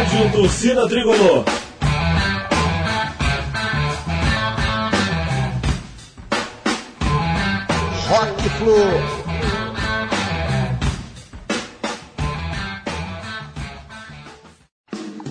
Rádio Torcida Tricolor. Rock Flu.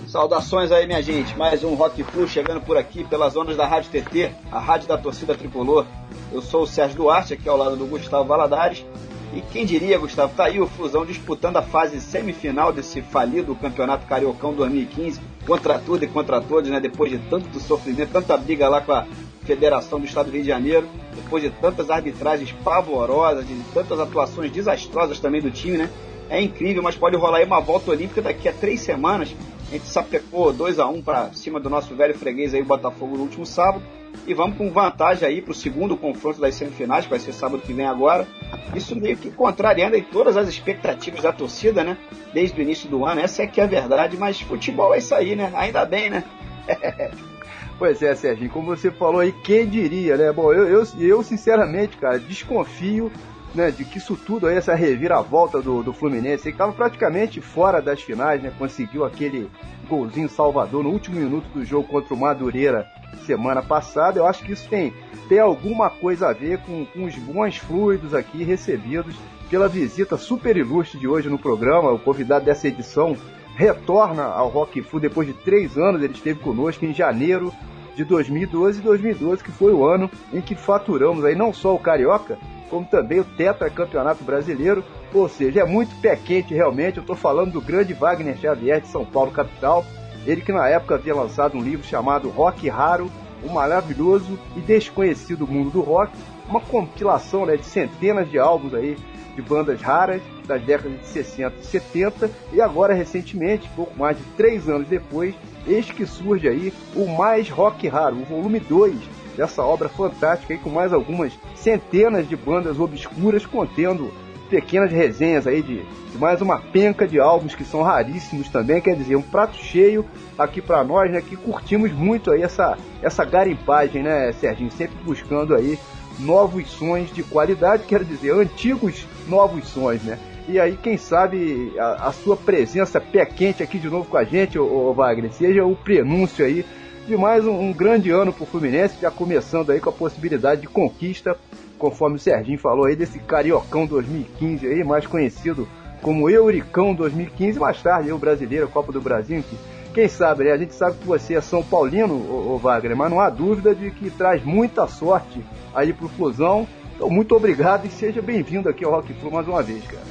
Saudações aí, minha gente. Mais um Rock Flu chegando por aqui pelas ondas da Rádio TT, a rádio da torcida tricolor. Eu sou o Sérgio Duarte, aqui ao lado do Gustavo Valadares. E quem diria, Gustavo, tá aí o Flusão disputando a fase semifinal desse falido Campeonato Cariocão 2015, contra tudo e contra todos, né? Depois de tanto sofrimento, tanta briga lá com a Federação do Estado do Rio de Janeiro, depois de tantas arbitragens pavorosas, de tantas atuações desastrosas também do time, né? É incrível, mas pode rolar aí uma volta olímpica daqui a três semanas. A gente sapecou 2 a 1 um para cima do nosso velho freguês aí, o Botafogo, no último sábado. E vamos com vantagem aí para o segundo confronto das semifinais, que vai ser sábado que vem agora. Isso meio que contrariando aí todas as expectativas da torcida, né? Desde o início do ano. Essa é que é a verdade, mas futebol é isso aí, né? Ainda bem, né? Pois é, Serginho, como você falou aí, quem diria, né? Bom, eu, eu, eu sinceramente, cara, desconfio né, de que isso tudo aí, essa reviravolta do, do Fluminense, ele estava praticamente fora das finais, né? Conseguiu aquele golzinho salvador no último minuto do jogo contra o Madureira semana passada. Eu acho que isso tem, tem alguma coisa a ver com, com os bons fluidos aqui recebidos pela visita super ilustre de hoje no programa. O convidado dessa edição retorna ao Rock Fu depois de três anos. Ele esteve conosco em janeiro de 2012 e 2012, que foi o ano em que faturamos aí não só o Carioca, como também o tetracampeonato brasileiro. Ou seja, é muito pé quente realmente. Eu estou falando do grande Wagner Xavier de São Paulo, capital. Ele que na época havia lançado um livro chamado Rock Raro, o maravilhoso e desconhecido mundo do rock, uma compilação né, de centenas de álbuns aí de bandas raras das décadas de 60 e 70 e agora recentemente, pouco mais de três anos depois, eis que surge aí o mais rock raro, o volume 2 dessa obra fantástica aí com mais algumas centenas de bandas obscuras contendo pequenas resenhas aí de, de, mais uma penca de álbuns que são raríssimos também, quer dizer, um prato cheio aqui para nós, né, que curtimos muito aí essa, essa garimpagem, né, Serginho, sempre buscando aí novos sons de qualidade, quer dizer, antigos novos sons, né? E aí, quem sabe, a, a sua presença pé quente aqui de novo com a gente, ô Wagner, seja o prenúncio aí de mais um, um grande ano para o Fluminense, já começando aí com a possibilidade de conquista, conforme o Serginho falou aí, desse Cariocão 2015 aí, mais conhecido como Euricão 2015, mais tarde o brasileiro, Copa do Brasil, que quem sabe, né? A gente sabe que você é São Paulino, ô, ô Wagner, mas não há dúvida de que traz muita sorte aí pro Flusão. Então, muito obrigado e seja bem-vindo aqui ao Rock Flu mais uma vez, cara.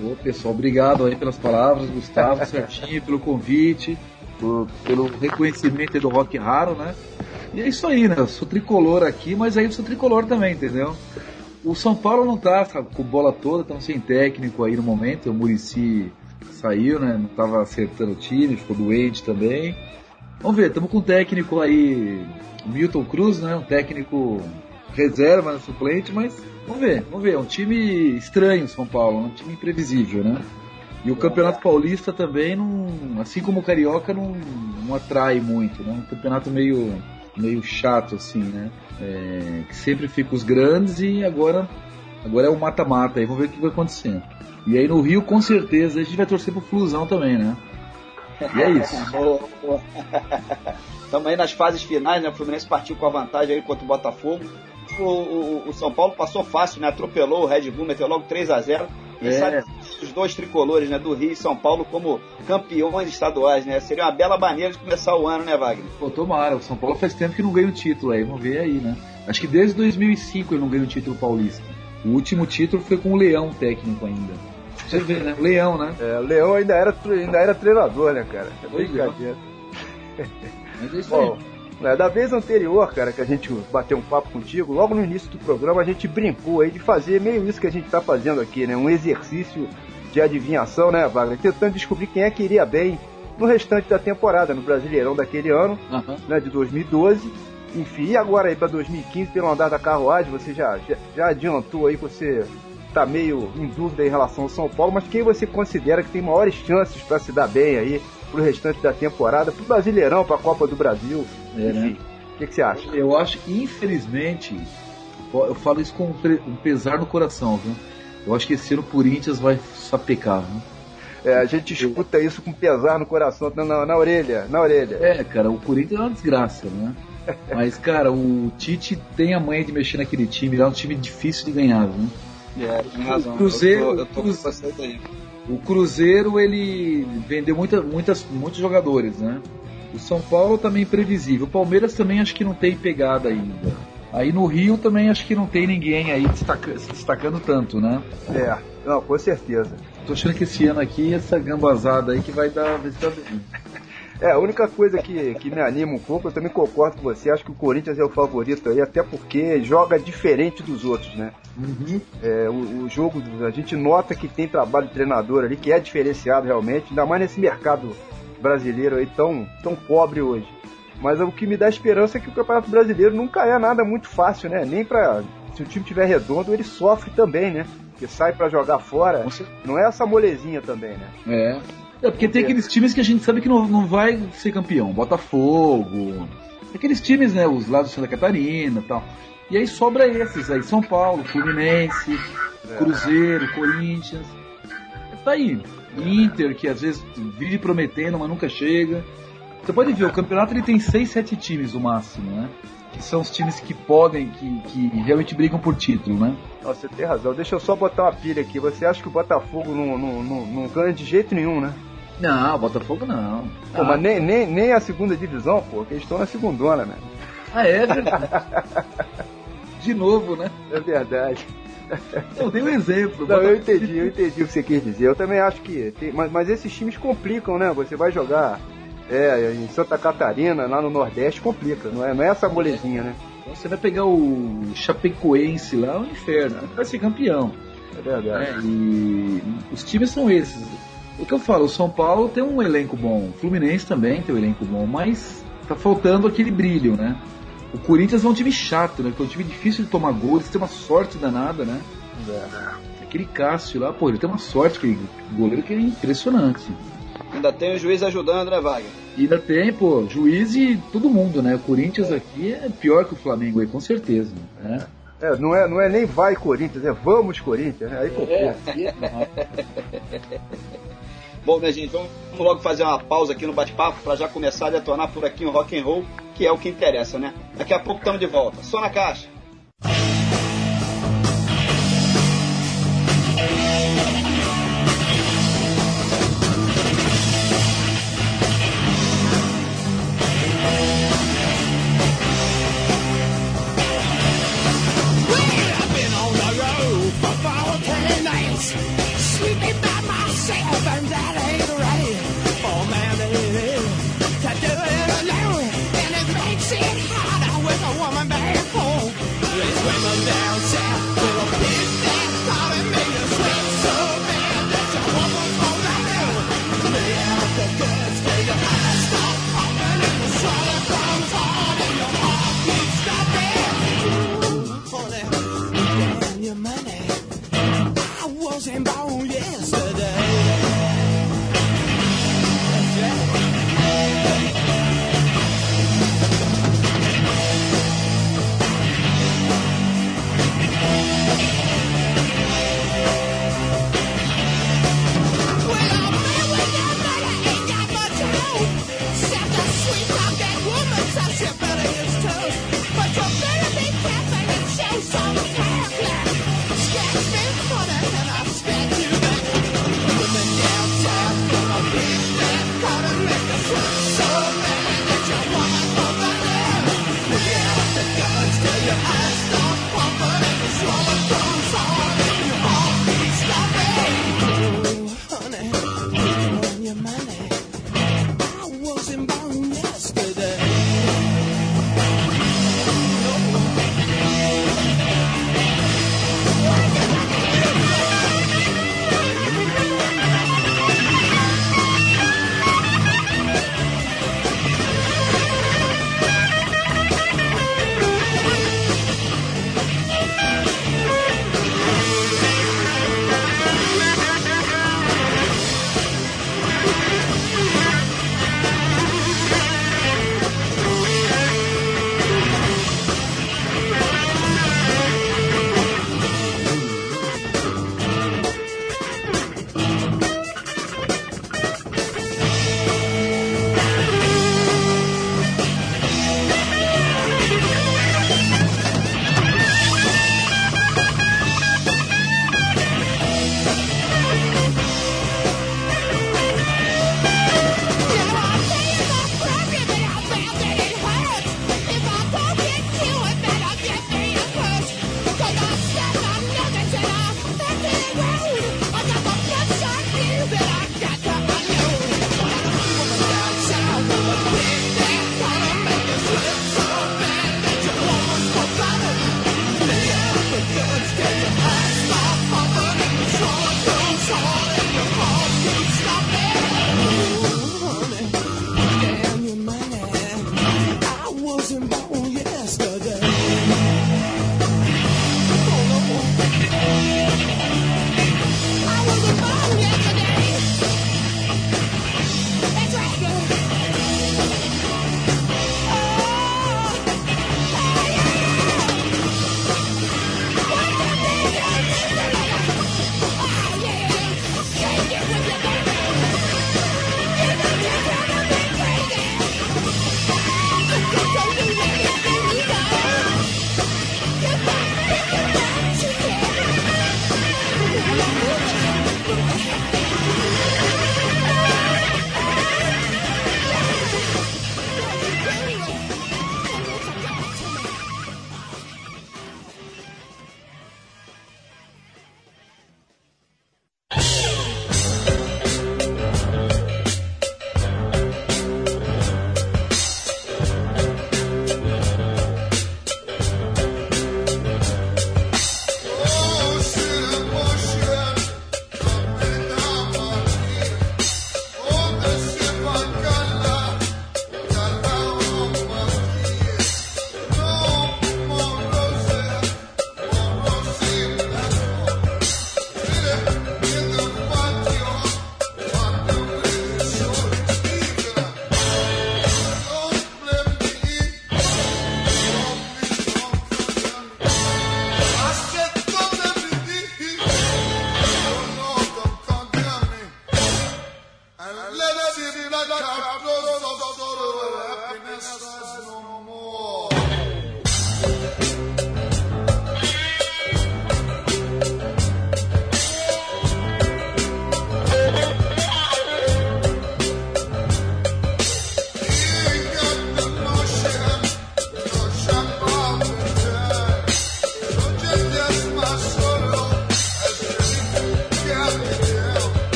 Ô, pessoal, obrigado aí pelas palavras, Gustavo, certinho, pelo convite, por, pelo reconhecimento do Rock Raro, né? E é isso aí, né? Eu sou tricolor aqui, mas aí eu sou tricolor também, entendeu? O São Paulo não tá com bola toda, estão sem técnico aí no momento, o Murici saiu, né? Não tava acertando o time, ficou doente também. Vamos ver, estamos com um técnico aí, Milton Cruz, né? Um técnico reserva, né, suplente, mas vamos ver, vamos ver. É um time estranho, São Paulo, um time imprevisível, né? E o Campeonato Paulista também, não, assim como o Carioca, não, não atrai muito, né? Um campeonato meio, meio chato, assim, né? É, que sempre fica os grandes e agora, agora é o mata-mata aí, vamos ver o que vai acontecer. E aí no Rio, com certeza, a gente vai torcer pro Flusão também, né? E é isso. Estamos aí nas fases finais, né? O Fluminense partiu com a vantagem aí contra o Botafogo o, o, o, São Paulo passou fácil, né? Atropelou o Red Bull, meteu logo 3 a 0 Quem é. sabe os dois tricolores, né? Do Rio e São Paulo como campeões estaduais, né? Seria uma bela maneira de começar o ano, né, Wagner? Pô, tomara. O São Paulo faz tempo que não ganha o título aí. Vamos ver aí, né? Acho que desde 2005 ele não ganha o título paulista. O último título foi com o Leão técnico ainda. Você vê, né? O Leão, né? É, o Leão ainda era, ainda era treinador, né, cara? É brincadeira. Mas é isso Bom, aí. É, da vez anterior, cara, que a gente bateu um papo contigo, logo no início do programa a gente brincou aí de fazer meio isso que a gente tá fazendo aqui, né? Um exercício de adivinhação, né, Wagner? Tentando descobrir quem é que iria bem no restante da temporada, no Brasileirão daquele ano, uhum. né, de 2012. Enfim, e agora aí para 2015, pelo andar da carruagem, você já, já, já adiantou aí que você tá meio em dúvida em relação ao São Paulo, mas quem você considera que tem maiores chances para se dar bem aí pro restante da temporada, pro Brasileirão, pra Copa do Brasil. É, né? enfim. Né? O que, que, você acha? Eu acho que, infelizmente, eu falo isso com um pesar no coração, viu? Eu acho que esse ano o Corinthians vai sapecar, viu? É, a gente escuta isso com pesar no coração, na, na, na, orelha, na orelha. É, cara, o Corinthians é uma desgraça, né? Mas, cara, o Tite tem a manha de mexer naquele time, é um time difícil de ganhar, viu? É, tem razão. O Cruzeiro, eu tô, eu tô com. O Cruzeiro, ele vendeu muita, muitas, muitos jogadores, né? O São Paulo também previsível. O Palmeiras também acho que não tem pegada ainda. Aí no Rio também acho que não tem ninguém aí destaca- se destacando tanto, né? É, não, com certeza. Tô achando que esse ano aqui, essa gambazada aí que vai dar. É, a única coisa que, que me anima um pouco, eu também concordo com você, acho que o Corinthians é o favorito aí, até porque joga diferente dos outros, né? Uhum. É, o, o jogo, a gente nota que tem trabalho de treinador ali, que é diferenciado realmente, ainda mais nesse mercado brasileiro aí tão, tão pobre hoje. Mas o que me dá esperança é que o Campeonato Brasileiro nunca é nada muito fácil, né? Nem pra. Se o time tiver redondo, ele sofre também, né? Porque sai pra jogar fora, não é essa molezinha também, né? É. É porque tem aqueles times que a gente sabe que não, não vai ser campeão. Botafogo. Aqueles times, né? Os lados de Santa Catarina e tal. E aí sobra esses aí. São Paulo, Fluminense, Cruzeiro, Corinthians. Tá aí. Inter, que às vezes vive prometendo, mas nunca chega. Você pode ver, o campeonato ele tem 6, 7 times no máximo, né? Que são os times que podem, que, que realmente brigam por título, né? Nossa, você tem razão. Deixa eu só botar uma pilha aqui. Você acha que o Botafogo não, não, não, não ganha de jeito nenhum, né? Não, Botafogo não. Pô, mas nem, nem, nem a segunda divisão, pô, que eles estão na segundona, né? Ah, é verdade. De novo, né? É verdade. Eu dei um exemplo. Não, eu entendi, eu entendi o que você quis dizer. Eu também acho que. Tem, mas, mas esses times complicam, né? Você vai jogar é, em Santa Catarina, lá no Nordeste, complica. Não é, não é essa molezinha, né? Você vai pegar o Chapecoense lá, é um inferno. Vai ser campeão. É verdade. né? E os times são esses. O que eu falo, o São Paulo tem um elenco bom, o Fluminense também tem um elenco bom, mas tá faltando aquele brilho, né? O Corinthians é um time chato, né? Porque é um time difícil de tomar gol, eles têm uma sorte danada, né? Aquele Cássio lá, pô, ele tem uma sorte, aquele goleiro que é impressionante. Ainda tem o juiz ajudando, né, Wagner? E ainda tem, pô, juiz e todo mundo, né? O Corinthians aqui é pior que o Flamengo aí, com certeza. Né? É, não, é, não é nem vai Corinthians, é vamos Corinthians. né? Aí complica. Bom, minha gente, vamos logo fazer uma pausa aqui no bate-papo para já começar a detonar por aqui o rock and roll, que é o que interessa, né? Daqui a pouco estamos de volta. Só na caixa.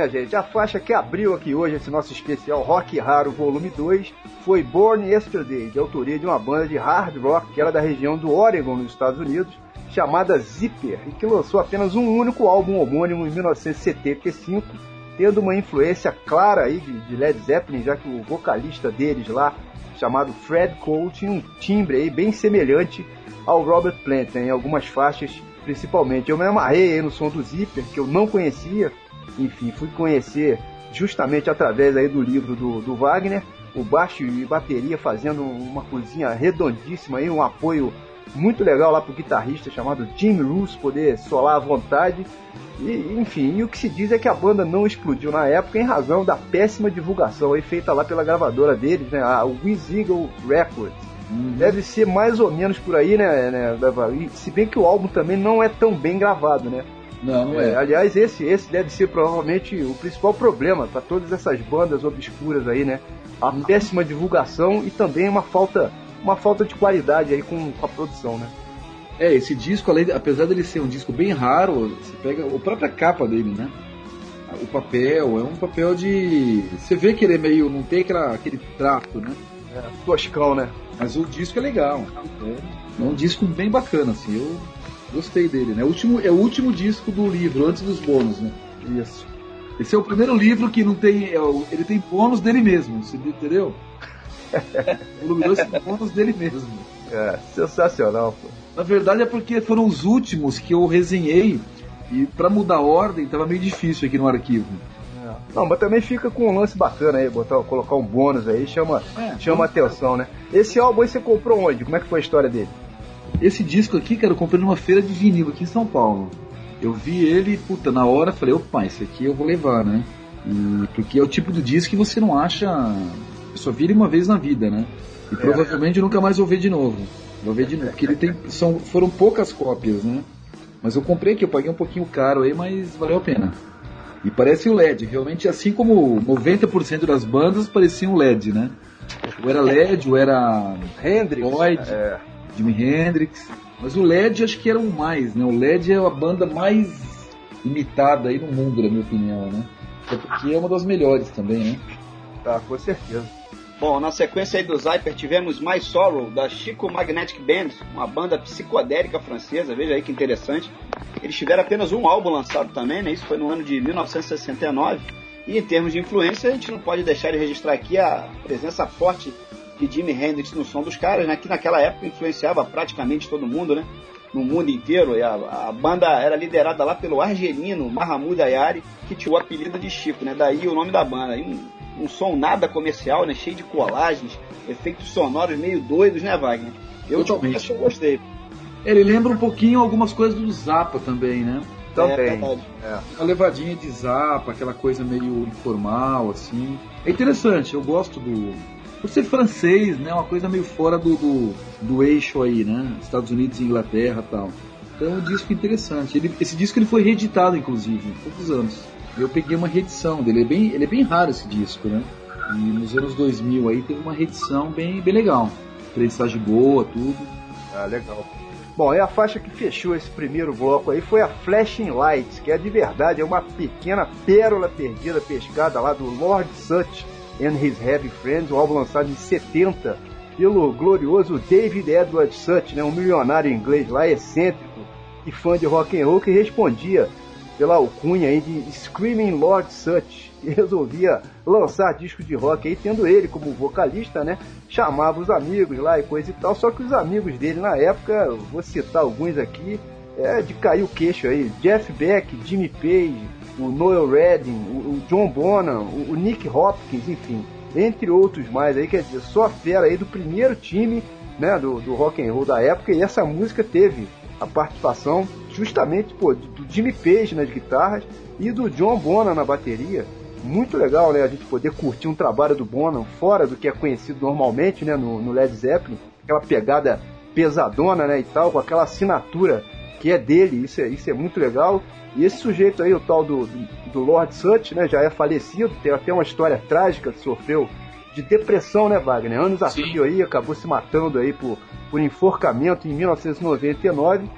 Minha gente, a faixa que abriu aqui hoje esse nosso especial Rock Raro Volume 2 foi Born Yesterday, de autoria de uma banda de hard rock que era da região do Oregon, nos Estados Unidos, chamada Zipper, e que lançou apenas um único álbum homônimo em 1975, tendo uma influência clara aí de, Led Zeppelin, já que o vocalista deles lá, chamado Fred Cole, tinha um timbre aí bem semelhante ao Robert Plant, né, em algumas faixas principalmente. Eu me amarrei no som do Zipper, que eu não conhecia. Enfim, fui conhecer justamente através aí do livro do, do Wagner. O baixo e bateria fazendo uma coisinha redondíssima aí, um apoio muito legal lá pro guitarrista chamado Jim Roos poder solar à vontade. E, enfim, e o que se diz é que a banda não explodiu na época em razão da péssima divulgação aí feita lá pela gravadora deles, né, a Wiz Eagle Records. Uhum. Deve ser mais ou menos por aí, né, né, E se bem que o álbum também não é tão bem gravado, né? Não, não é. é. Aliás, esse, esse deve ser provavelmente o principal problema para todas essas bandas obscuras aí, né? A péssima divulgação e também uma falta, uma falta de qualidade aí com, com a produção, né? É, esse disco, além, apesar dele ser um disco bem raro, você pega a própria capa dele, né? O papel, é um papel de. Você vê que ele é meio. não tem aquela, aquele trato, né? É, toscão, né? Mas o disco é legal. É, é um disco bem bacana, assim. Eu gostei dele, né? O último, é o último disco do livro, antes dos bônus, né? Isso. Esse é o primeiro livro que não tem. É, ele tem bônus dele mesmo, você entendeu? o Luminoso tem bônus dele mesmo. É, sensacional, pô. Na verdade é porque foram os últimos que eu resenhei e para mudar a ordem tava meio difícil aqui no arquivo. É. Não, mas também fica com um lance bacana aí, botar, colocar um bônus aí, chama, é, chama atenção, né? Esse álbum aí você comprou onde? Como é que foi a história dele? Esse disco aqui, cara, eu comprei numa feira de vinil aqui em São Paulo. Eu vi ele, puta, na hora falei, opa, esse aqui eu vou levar, né? E, porque é o tipo de disco que você não acha. Só vira uma vez na vida, né? E é. provavelmente nunca mais vou ver de novo. Vou ver de novo, porque ele tem. São, foram poucas cópias, né? Mas eu comprei aqui, eu paguei um pouquinho caro aí, mas valeu a pena. E parece o LED, realmente assim como 90% das bandas pareciam LED, né? Ou era LED, ou era Hendrix, Lloyd, é. Jimi Hendrix. Mas o LED acho que era o mais, né? O LED é a banda mais imitada aí no mundo, na minha opinião, né? É porque é uma das melhores também, né? Tá, com certeza. Bom, na sequência aí do Zyper tivemos mais solo da Chico Magnetic Band, uma banda psicodélica francesa, veja aí que interessante. Eles tiveram apenas um álbum lançado também, né? Isso foi no ano de 1969. E em termos de influência, a gente não pode deixar de registrar aqui a presença forte de Jimi Hendrix no som dos caras, né? Que naquela época influenciava praticamente todo mundo, né? No mundo inteiro. E a, a banda era liderada lá pelo argelino Mahmoud Ayari, que tinha o apelido de Chico, né? Daí o nome da banda. E um, um som nada comercial, né? Cheio de colagens, efeitos sonoros meio doidos, né, Wagner? Eu Totalmente. eu gostei. Ele lembra um pouquinho algumas coisas do Zappa também, né? Também. É, é. Uma levadinha de Zappa, aquela coisa meio informal, assim. É interessante, eu gosto do. Por ser francês, né? Uma coisa meio fora do, do, do eixo aí, né? Estados Unidos e Inglaterra tal. Então é um disco interessante. Ele, esse disco ele foi reeditado, inclusive, há poucos anos eu peguei uma reedição dele. Ele é bem, ele é bem raro esse disco, né? E nos anos 2000 aí teve uma reedição bem, bem legal. Prensagem boa, tudo. Ah, legal. Bom, e a faixa que fechou esse primeiro bloco aí foi a Flashing Lights, que é de verdade, é uma pequena pérola perdida, pescada lá do Lord Such and His Heavy Friends, um álbum lançado em 70 pelo glorioso David Edward Such, né, um milionário inglês lá, excêntrico e fã de rock and roll, que respondia pela alcunha aí de Screaming Lord Such, e resolvia lançar disco de rock aí, tendo ele como vocalista, né? Chamava os amigos lá e coisa e tal, só que os amigos dele na época, vou citar alguns aqui, é de cair o queixo aí, Jeff Beck, Jimmy Page, o Noel Redding, o, o John Bonham, o, o Nick Hopkins, enfim, entre outros mais aí, quer dizer, só a fera aí do primeiro time, né, do, do rock and roll da época, e essa música teve a participação justamente pô, do Jimmy Page nas guitarras e do John Bonham na bateria. Muito legal, né? A gente poder curtir um trabalho do Bonham fora do que é conhecido normalmente, né? No, no Led Zeppelin, aquela pegada pesadona, né? E tal, com aquela assinatura que é dele. Isso é, isso é muito legal. E esse sujeito aí, o tal do, do, do Lord Sutch, né? Já é falecido, tem até uma história trágica que sofreu de depressão, né, Wagner? Anos a fio aí, acabou se matando aí por, por enforcamento em 1999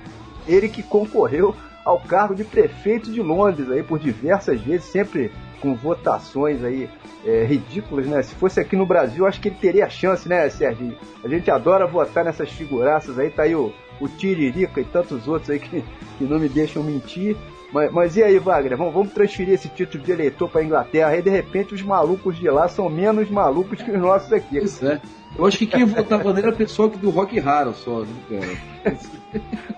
ele que concorreu ao cargo de prefeito de Londres aí por diversas vezes, sempre com votações aí é, ridículas, né? Se fosse aqui no Brasil, acho que ele teria chance, né, Sérgio? A gente adora votar nessas figuraças aí, tá aí o, o Tiririca e tantos outros aí que, que não me deixam mentir. Mas, mas e aí, Wagner? Vamos, vamos transferir esse título de eleitor pra Inglaterra e de repente os malucos de lá são menos malucos que os nossos aqui. Pois é. Eu acho que quem votava nele era a pessoa do rock raro só, né, cara?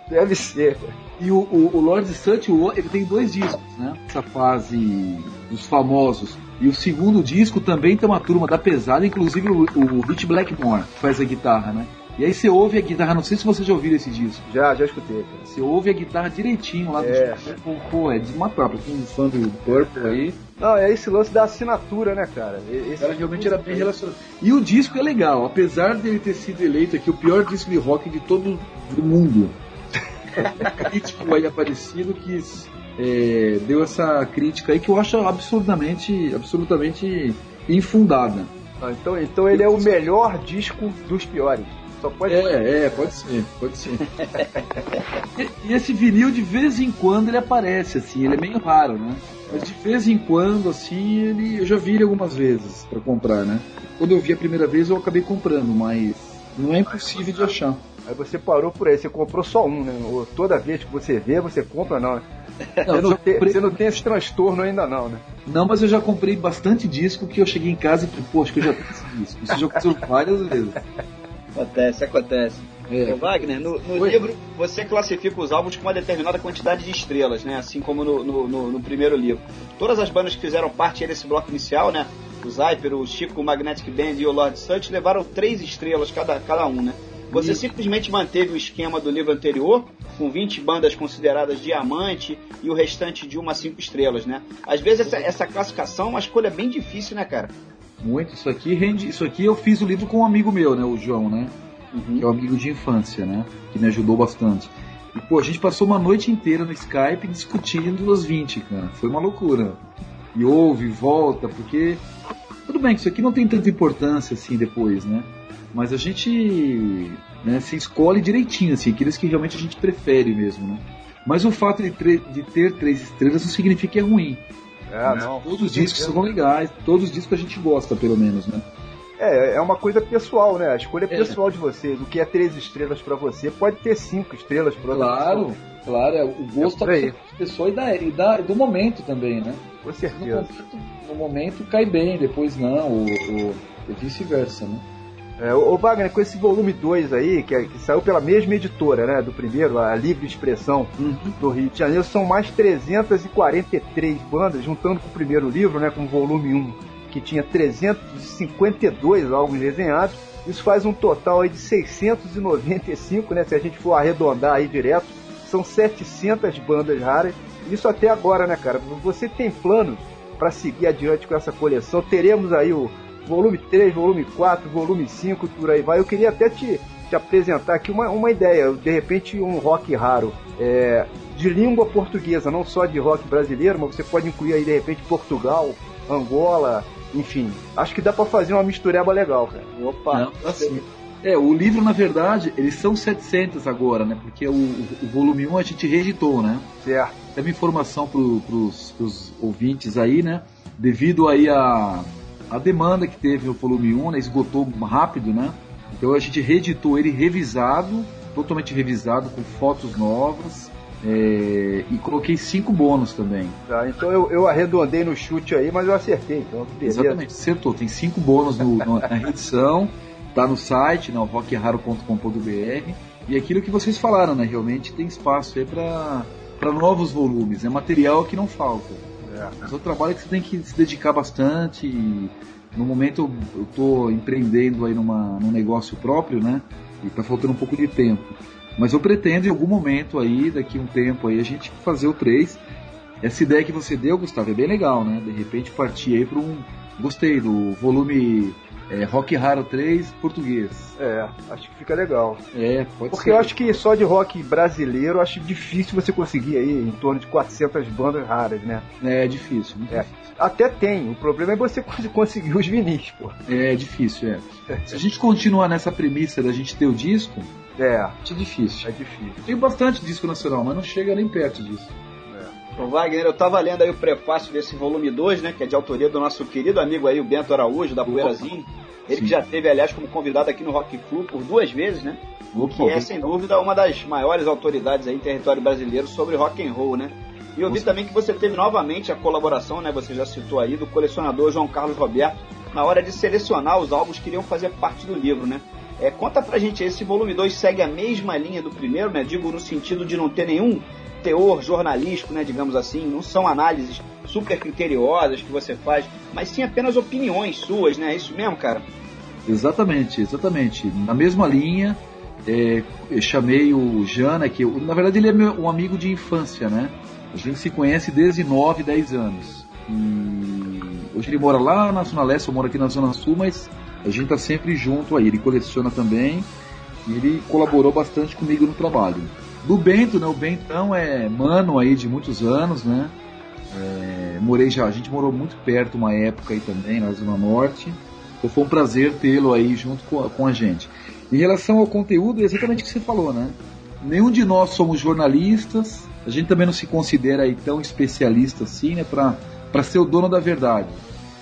Deve ser. E o, o, o Lord o- ele tem dois discos, né? Essa fase dos famosos. E o segundo disco também tem uma turma da pesada, inclusive o, o Rich Blackmore que faz a guitarra, né? E aí você ouve a guitarra, não sei se você já ouviu esse disco. Já, já escutei, cara. Você ouve a guitarra direitinho lá do É. disco. Pô, é de matar, pra quem é fã do Purple aí. Não, é esse lance da assinatura, né, cara? Esse cara realmente era bem relacionado. E o disco é legal, apesar dele ter sido eleito aqui o pior disco de rock de todo o mundo. Um crítico aí aparecido que é, deu essa crítica aí que eu acho absurdamente, absolutamente infundada. Ah, então, então ele é o melhor disco dos piores. Só pode É, é, pode ser, pode ser. e, e esse vinil de vez em quando ele aparece, assim, ele é meio raro, né? Mas de vez em quando, assim, ele, eu já vi ele algumas vezes pra comprar, né? Quando eu vi a primeira vez eu acabei comprando, mas não é impossível de achar. Aí você parou por aí, você comprou só um, né? Ou toda vez que você vê, você compra, não. Não, Você não, tem, comprei- você não tem esse transtorno ainda não, né? não, mas eu já comprei bastante disco que eu cheguei em casa e falei, pô, acho que eu já tenho esse disco. Isso já aconteceu várias vezes. Acontece, acontece. É. Ô, Wagner, no, no Oi. livro você classifica os álbuns com uma determinada quantidade de estrelas, né? Assim como no, no, no- no primeiro livro. Todas as bandas que fizeram parte desse bloco inicial, né? O Zyper, o Chico, o Magnetic Band e o Lord Sut levaram três estrelas cada, cada um, né? Você Isso. simplesmente manteve o esquema do livro anterior, com 20 bandas consideradas diamante e o restante de uma a cinco estrelas, né? Às vezes essa, essa classificação é uma escolha bem difícil, né, cara? Muito. Isso aqui rende. Isso aqui eu fiz o livro com um amigo meu, né? O João, né? que é um amigo de infância, né? Que me ajudou bastante. E, pô, a gente passou uma noite inteira no Skype discutindo as 20, cara. Foi uma loucura. E ouve, volta, porque. Tudo bem que isso aqui não tem tanta importância assim depois, né? Mas a gente né, se escolhe direitinho, assim, aqueles que realmente a gente prefere mesmo, né? Mas o fato de, de ter três estrelas não significa que é ruim. É, né? não. Todos os discos são legais, todos os discos a gente gosta, pelo menos, né? É, é uma coisa pessoal, né? A escolha É. pessoal de vocês. O que é três estrelas pra você pode ter cinco estrelas pra outra Claro, pessoa. claro, é, o gosto É da pessoa e, da, e da- do momento também, né? Com No certeza. momento, no momento cai bem, depois não, ou, ou e vice-versa, né? É, ô Wagner, com esse volume 2 aí, que, é- que saiu pela mesma editora, né? Do primeiro, a Livre Expressão do Rio de Janeiro, são mais 343 bandas, juntando com o primeiro livro, né? Com o volume 1, que tinha 352 álbuns desenhados. Isso faz um total aí de 695, né? Se a gente for arredondar aí direto, são 700 bandas raras. Isso até agora, né, cara? Você tem planos para seguir adiante com essa coleção? Teremos aí o volume 3, volume 4, volume 5, por aí vai. Eu queria até te, te apresentar aqui uma, uma ideia, de repente um rock raro é, de língua portuguesa, não só de rock brasileiro, mas você pode incluir aí de repente Portugal, Angola, enfim. Acho que dá para fazer uma mistureba legal, cara. Opa! Não, assim, é, o livro, na verdade, eles são 700 agora, né? Porque o, o, volume 1 a gente reeditou, né? Certo. Teve informação pro, pros, pros ouvintes aí, né? Devido aí a, a demanda que teve no volume 1, né? Esgotou rápido, né? Então a gente reeditou ele revisado, totalmente revisado, com fotos novas. é, e coloquei cinco bônus também. Tá, então eu, eu arredondei no chute aí, mas eu acertei. Então, beleza. Exatamente, acertou. Tem cinco bônus no- no- na reedição, tá no site, no rockraro.com.br. E aquilo que vocês falaram, né? Realmente tem espaço aí para novos volumes. É material que não falta. É. Mas é um trabalho que você tem que se dedicar bastante. No momento eu estou empreendendo aí numa, num negócio próprio, né? E tá faltando um pouco de tempo. Mas eu pretendo em algum momento aí, daqui um tempo aí, a gente fazer o 3. Essa ideia que você deu, Gustavo, é bem legal, né? De repente partir aí para um. Gostei do volume é, Rock Raro 3 português. É, acho que fica legal. É, pode Porque ser. eu acho que só de rock brasileiro, acho difícil você conseguir aí em torno de 400 bandas raras, né? É difícil, muito É. difícil. Até tem, o problema é você conseguir os vinis, pô. É difícil, é. Se a gente continuar nessa premissa da gente ter o disco, É, é difícil. é difícil. Tem bastante disco nacional, mas não chega nem perto disso. Ô, Wagner, eu tava lendo aí o prefácio desse volume 2, né? Que é de autoria do nosso querido amigo aí, o Bento Araújo, da Poeirazinho. Ele que Sim. já teve, aliás, como convidado aqui no Rock Flu por duas vezes, né? Opa, Que é, sem dúvida, uma das maiores autoridades aí em território brasileiro sobre rock and roll, né? E eu vi também que você teve novamente a colaboração, né? Você já citou aí, do colecionador João Carlos Roberto, na hora de selecionar os álbuns que iriam fazer parte do livro, né? É, conta pra gente, esse volume 2 segue a mesma linha do primeiro, né? Digo no sentido de não ter nenhum teor jornalístico, né? Digamos assim, não são análises super criteriosas que você faz, mas sim apenas opiniões suas, né? É isso mesmo, cara? Exatamente, exatamente. Na mesma linha, é, chamei o Jana, que eu, na verdade ele é meu, um amigo de infância, né? A gente se conhece desde 9, 10 anos. E hoje ele mora lá na Zona Leste, eu moro aqui na Zona Sul, mas a gente tá sempre junto aí. Ele coleciona também e ele colaborou bastante comigo no trabalho. Do Bento, né? O Bentão é mano aí de muitos anos, né? É, morei já, a gente morou muito perto uma época aí também, na Zona Norte. Então foi um prazer tê-lo aí junto com a, com a gente. Em relação ao conteúdo, é exatamente o que você falou, né? Nenhum de nós somos jornalistas, a gente também não se considera aí tão especialista assim, né? Pra, pra ser o dono da verdade.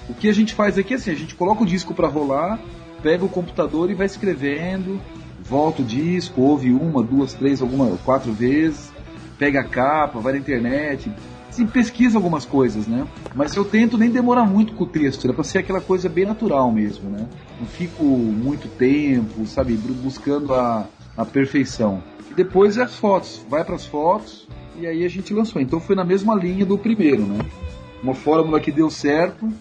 O que a gente faz aqui é assim, a gente coloca o disco para rolar, pega o computador e vai escrevendo, volta o disco, ouve uma, duas, três, alguma, quatro vezes, pega a capa, vai na internet, se pesquisa algumas coisas, né? Mas eu tento nem demorar muito com o texto, é para ser aquela coisa bem natural mesmo, né? Não fico muito tempo, sabe, buscando a, a perfeição. E depois é as fotos, vai para as fotos e aí a gente lançou. Então foi na mesma linha do primeiro, né? Uma fórmula que deu certo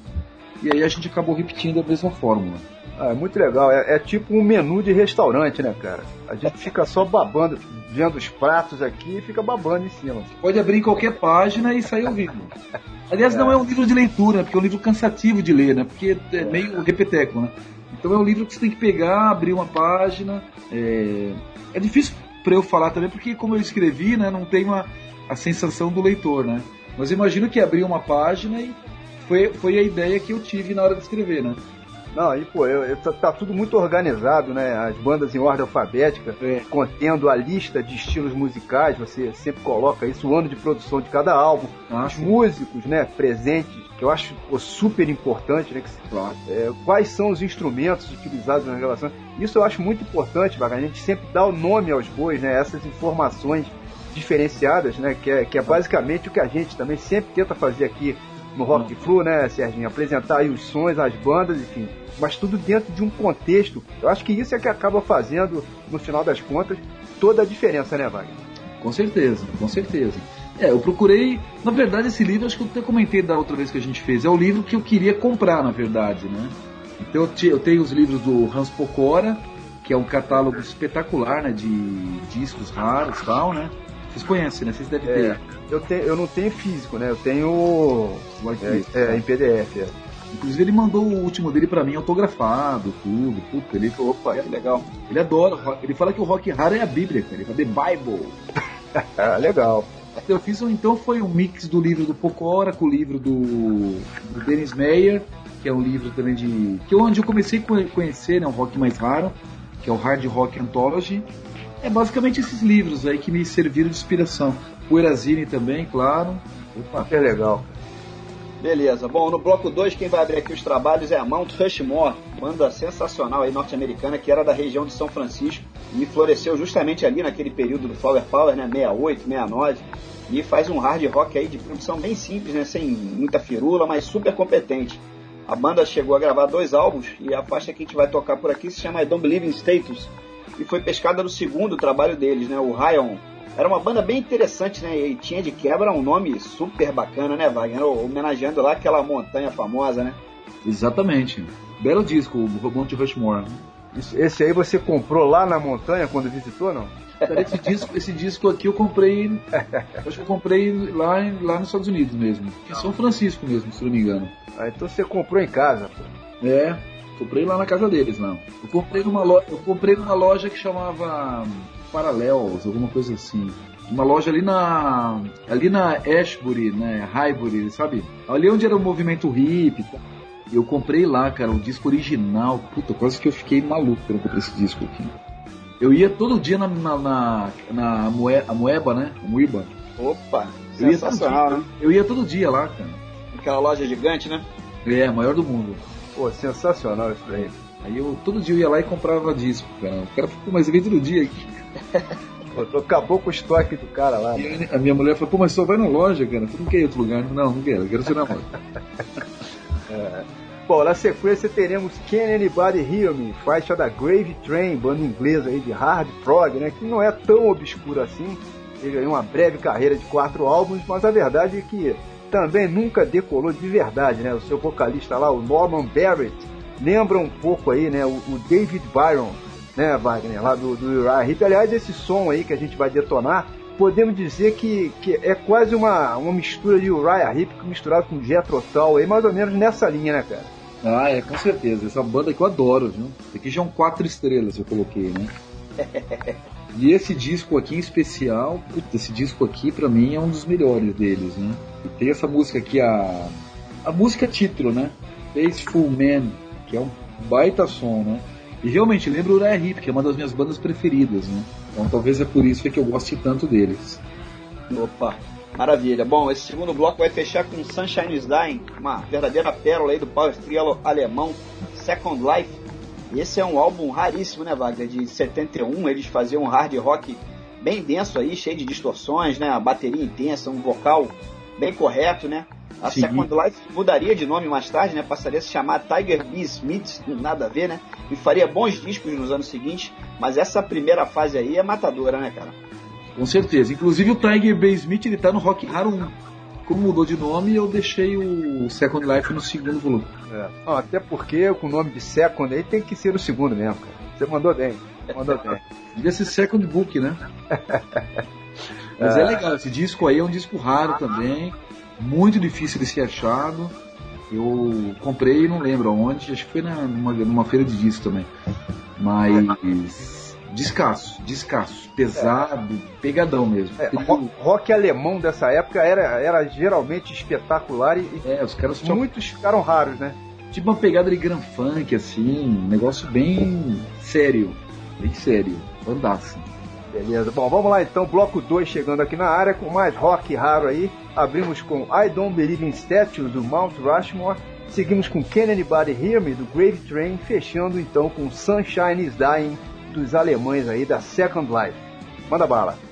e aí a gente acabou repetindo a mesma fórmula. Ah, é muito legal. É, é, tipo um menu de restaurante, né, cara? A gente fica só babando, vendo os pratos aqui e fica babando em cima. Pode abrir em qualquer página e sair ouvindo. Aliás, é. não é um livro de leitura, porque é um livro cansativo de ler, né? Porque é meio repeteco, né? Então é um livro que você tem que pegar, abrir uma página. É, é difícil para eu falar também, porque como eu escrevi, né, não tem uma, a sensação do leitor, né? Mas imagino que abrir uma página e foi, foi a ideia que eu tive na hora de escrever, né? Não, e pô, eu, eu, tá, tá, tudo muito organizado, né? As bandas em ordem alfabética, é. contendo a lista de estilos musicais, você sempre coloca isso, o ano de produção de cada álbum, ah, os sim. músicos, né, presentes, que eu acho pô, super importante, né? Que, claro. é, quais são os instrumentos utilizados na gravação. Isso eu acho muito importante, Vaga. A gente sempre dá o nome aos bois, né? Essas informações diferenciadas, né? Que é, que é basicamente o que a gente também sempre tenta fazer aqui no Rock Flu, né, Serginho? Apresentar aí os sons, as bandas, enfim. Mas tudo dentro de um contexto. Eu acho que isso é que acaba fazendo, no final das contas, toda a diferença, né, Wagner? Com certeza, com certeza. É, eu procurei. Na verdade, esse livro, acho que eu até comentei da outra vez que a gente fez, é o livro que eu queria comprar, na verdade, né? Então eu tenho os livros do Hans Pocora, que é um catálogo espetacular, né? De discos raros e tal, né? Vocês conhecem, né? Vocês devem é, ter. Eu, tenho, eu não tenho físico, né? Eu tenho. É, é, em PDF, é. Inclusive ele mandou o último dele para mim autografado, tudo. Puta, ele falou, opa, que legal. Ele adora, ele fala que o rock raro é a Bíblia, cara. Ele fala The Bible. ah, legal. Eu fiz então foi um mix do livro do Pocora com o livro do, do Dennis Meyer, que é um livro também de. que é onde eu comecei a conhecer, né, um rock mais raro, que é o Hard Rock Anthology. É basicamente esses livros aí que me serviram de inspiração. O Erazine também, claro. Opa, que legal. Beleza. Bom, no bloco 2, quem vai abrir aqui os trabalhos é a Mount Rushmore, banda sensacional aí norte-americana que era da região de São Francisco e floresceu justamente ali naquele período do Flower Power, né, 68, 69, e faz um hard rock aí de produção bem simples, né, sem muita firula, mas super competente. A banda chegou a gravar dois álbuns e a faixa que a gente vai tocar por aqui se chama I Don't Believe in Status e foi pescada no segundo trabalho deles, né, o Ryan era uma banda bem interessante, né? E tinha de quebra um nome super bacana, né, Wagner? Homenageando lá aquela montanha famosa, né? Exatamente. Belo disco, o Monte Rushmore. Esse aí você comprou lá na montanha quando visitou, não? Esse disco, esse disco aqui eu comprei. acho que eu comprei lá, lá nos Estados Unidos mesmo. Em São Francisco mesmo, se não me engano. Ah, então você comprou em casa, pô. É, comprei lá na casa deles, não. Eu comprei numa loja, eu comprei numa loja que chamava Paralelos, alguma coisa assim. Uma loja ali na. ali na Ashbury, né? Highbury, sabe? Ali onde era o movimento hippie. Tá? Eu comprei lá, cara, o disco original. Puta, quase que eu fiquei maluco quando eu comprei esse disco aqui. Eu ia todo dia na, na, na, na Moe, a Moeba, né? A Moeba. Opa, eu sensacional, ia dia, né? Eu ia todo dia lá, cara. Aquela loja gigante, né? É, maior do mundo. Pô, sensacional isso daí. Aí eu todo dia eu ia lá e comprava disco, cara. O cara ficou mais vem todo dia aqui. Pô, acabou com o estoque do cara lá. E a minha mulher falou, pô, mas só vai na loja, cara. Eu falei, não quer ir outro lugar. Não, não quero, eu quero ser na loja. É. Bom, na sequência teremos Can Anybody Hear Me, faixa da Grave Train, banda inglesa aí de hard prog, né, que não é tão obscura assim. Teve aí uma breve carreira de quatro álbuns, mas a verdade é que também nunca decolou de verdade, né? O seu vocalista lá, o Norman Barrett, lembra um pouco aí, né, o, o David Byron, né, Wagner, lá do, do Uriah Heep. Aliás, esse som aí que a gente vai detonar, podemos dizer que, que é quase uma, uma mistura de Uriah Heep misturado com Jethro Tull, aí mais ou menos nessa linha, né, cara? Ah, é, com certeza. Essa banda que eu adoro, viu? Aqui já um quatro estrelas eu coloquei, né? E esse disco aqui em especial, putz, esse disco aqui pra mim é um dos melhores deles, né? E tem essa música aqui, a, a música título, né? Faithful Man, que é um baita som, né? E realmente lembra o Uriah Heep, que é uma das minhas bandas preferidas, né? Então talvez é por isso que eu goste tanto deles. Opa, maravilha. Bom, esse segundo bloco vai fechar com Sunshine is Dying, uma verdadeira pérola aí do power trio alemão Second Life. Esse é um álbum raríssimo, né, Wagner? De 71, eles faziam um hard rock bem denso aí, cheio de distorções, né? A bateria intensa, um vocal bem correto, né? A Sim. Second Life mudaria de nome mais tarde, né? Passaria a se chamar Tiger B. Smith, nada a ver, né? E faria bons discos nos anos seguintes, mas essa primeira fase aí é matadora, né, cara? Com certeza. Inclusive o Tiger Bay Smith, ele tá no Rock Hard 1. Como mudou de nome, eu deixei o Second Life no segundo volume. É. Não, até porque com o nome de Second aí tem que ser o segundo mesmo, cara. Você mandou bem. Mandou bem. Devia ser Second Book, né? Mas é legal, esse disco aí é um disco raro também, muito difícil de ser achado. Eu comprei não lembro aonde, acho que foi na, numa, numa feira de disco também. Mas descasso, descasso, pesado, pegadão mesmo. É, ro- rock alemão dessa época era, era geralmente espetacular e, É, os caras tinham muitos ficaram raros, né? tipo uma pegada de Grand Funk, assim, um negócio bem sério, bem sério, bandaça. Beleza. Bom, vamos lá então, bloco 2 chegando aqui na área com mais rock raro aí. Abrimos com I Don't Believe in Statues do Mount Rushmore. Seguimos com Can Anybody Hear Me do Grave Train, fechando então com Sunshine is Dying dos alemães aí da Second Life. Manda bala.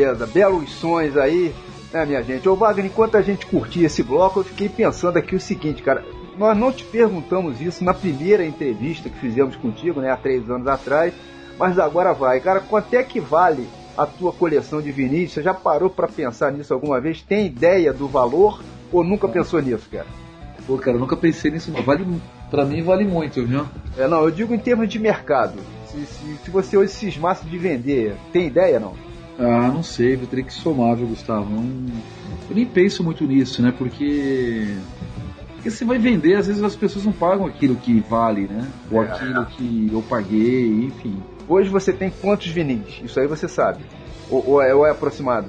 Beleza, belos sons aí, né, minha gente? Ô, Wagner, enquanto a gente curtia esse bloco, eu fiquei pensando aqui o seguinte, cara. Nós não te perguntamos isso na primeira entrevista que fizemos contigo, né, há três anos atrás, mas agora vai. Cara, quanto é que vale a tua coleção de vinis? Você já parou para pensar nisso alguma vez? Tem ideia do valor ou nunca pensou nisso, cara? Pô, cara, eu nunca pensei nisso não. Vale, pra mim vale muito, viu? É, não, eu digo em termos de mercado. Se, se, se você hoje cismasse de vender, tem ideia não? Ah, não sei, vou ter que somar, viu, Gustavo? Não, eu nem penso muito nisso, né? Porque. Porque você vai vender, às vezes as pessoas não pagam aquilo que vale, né? Ou É. aquilo que eu paguei, enfim. Hoje você tem quantos vinis? Isso aí você sabe. Ou, ou é, ou é aproximado?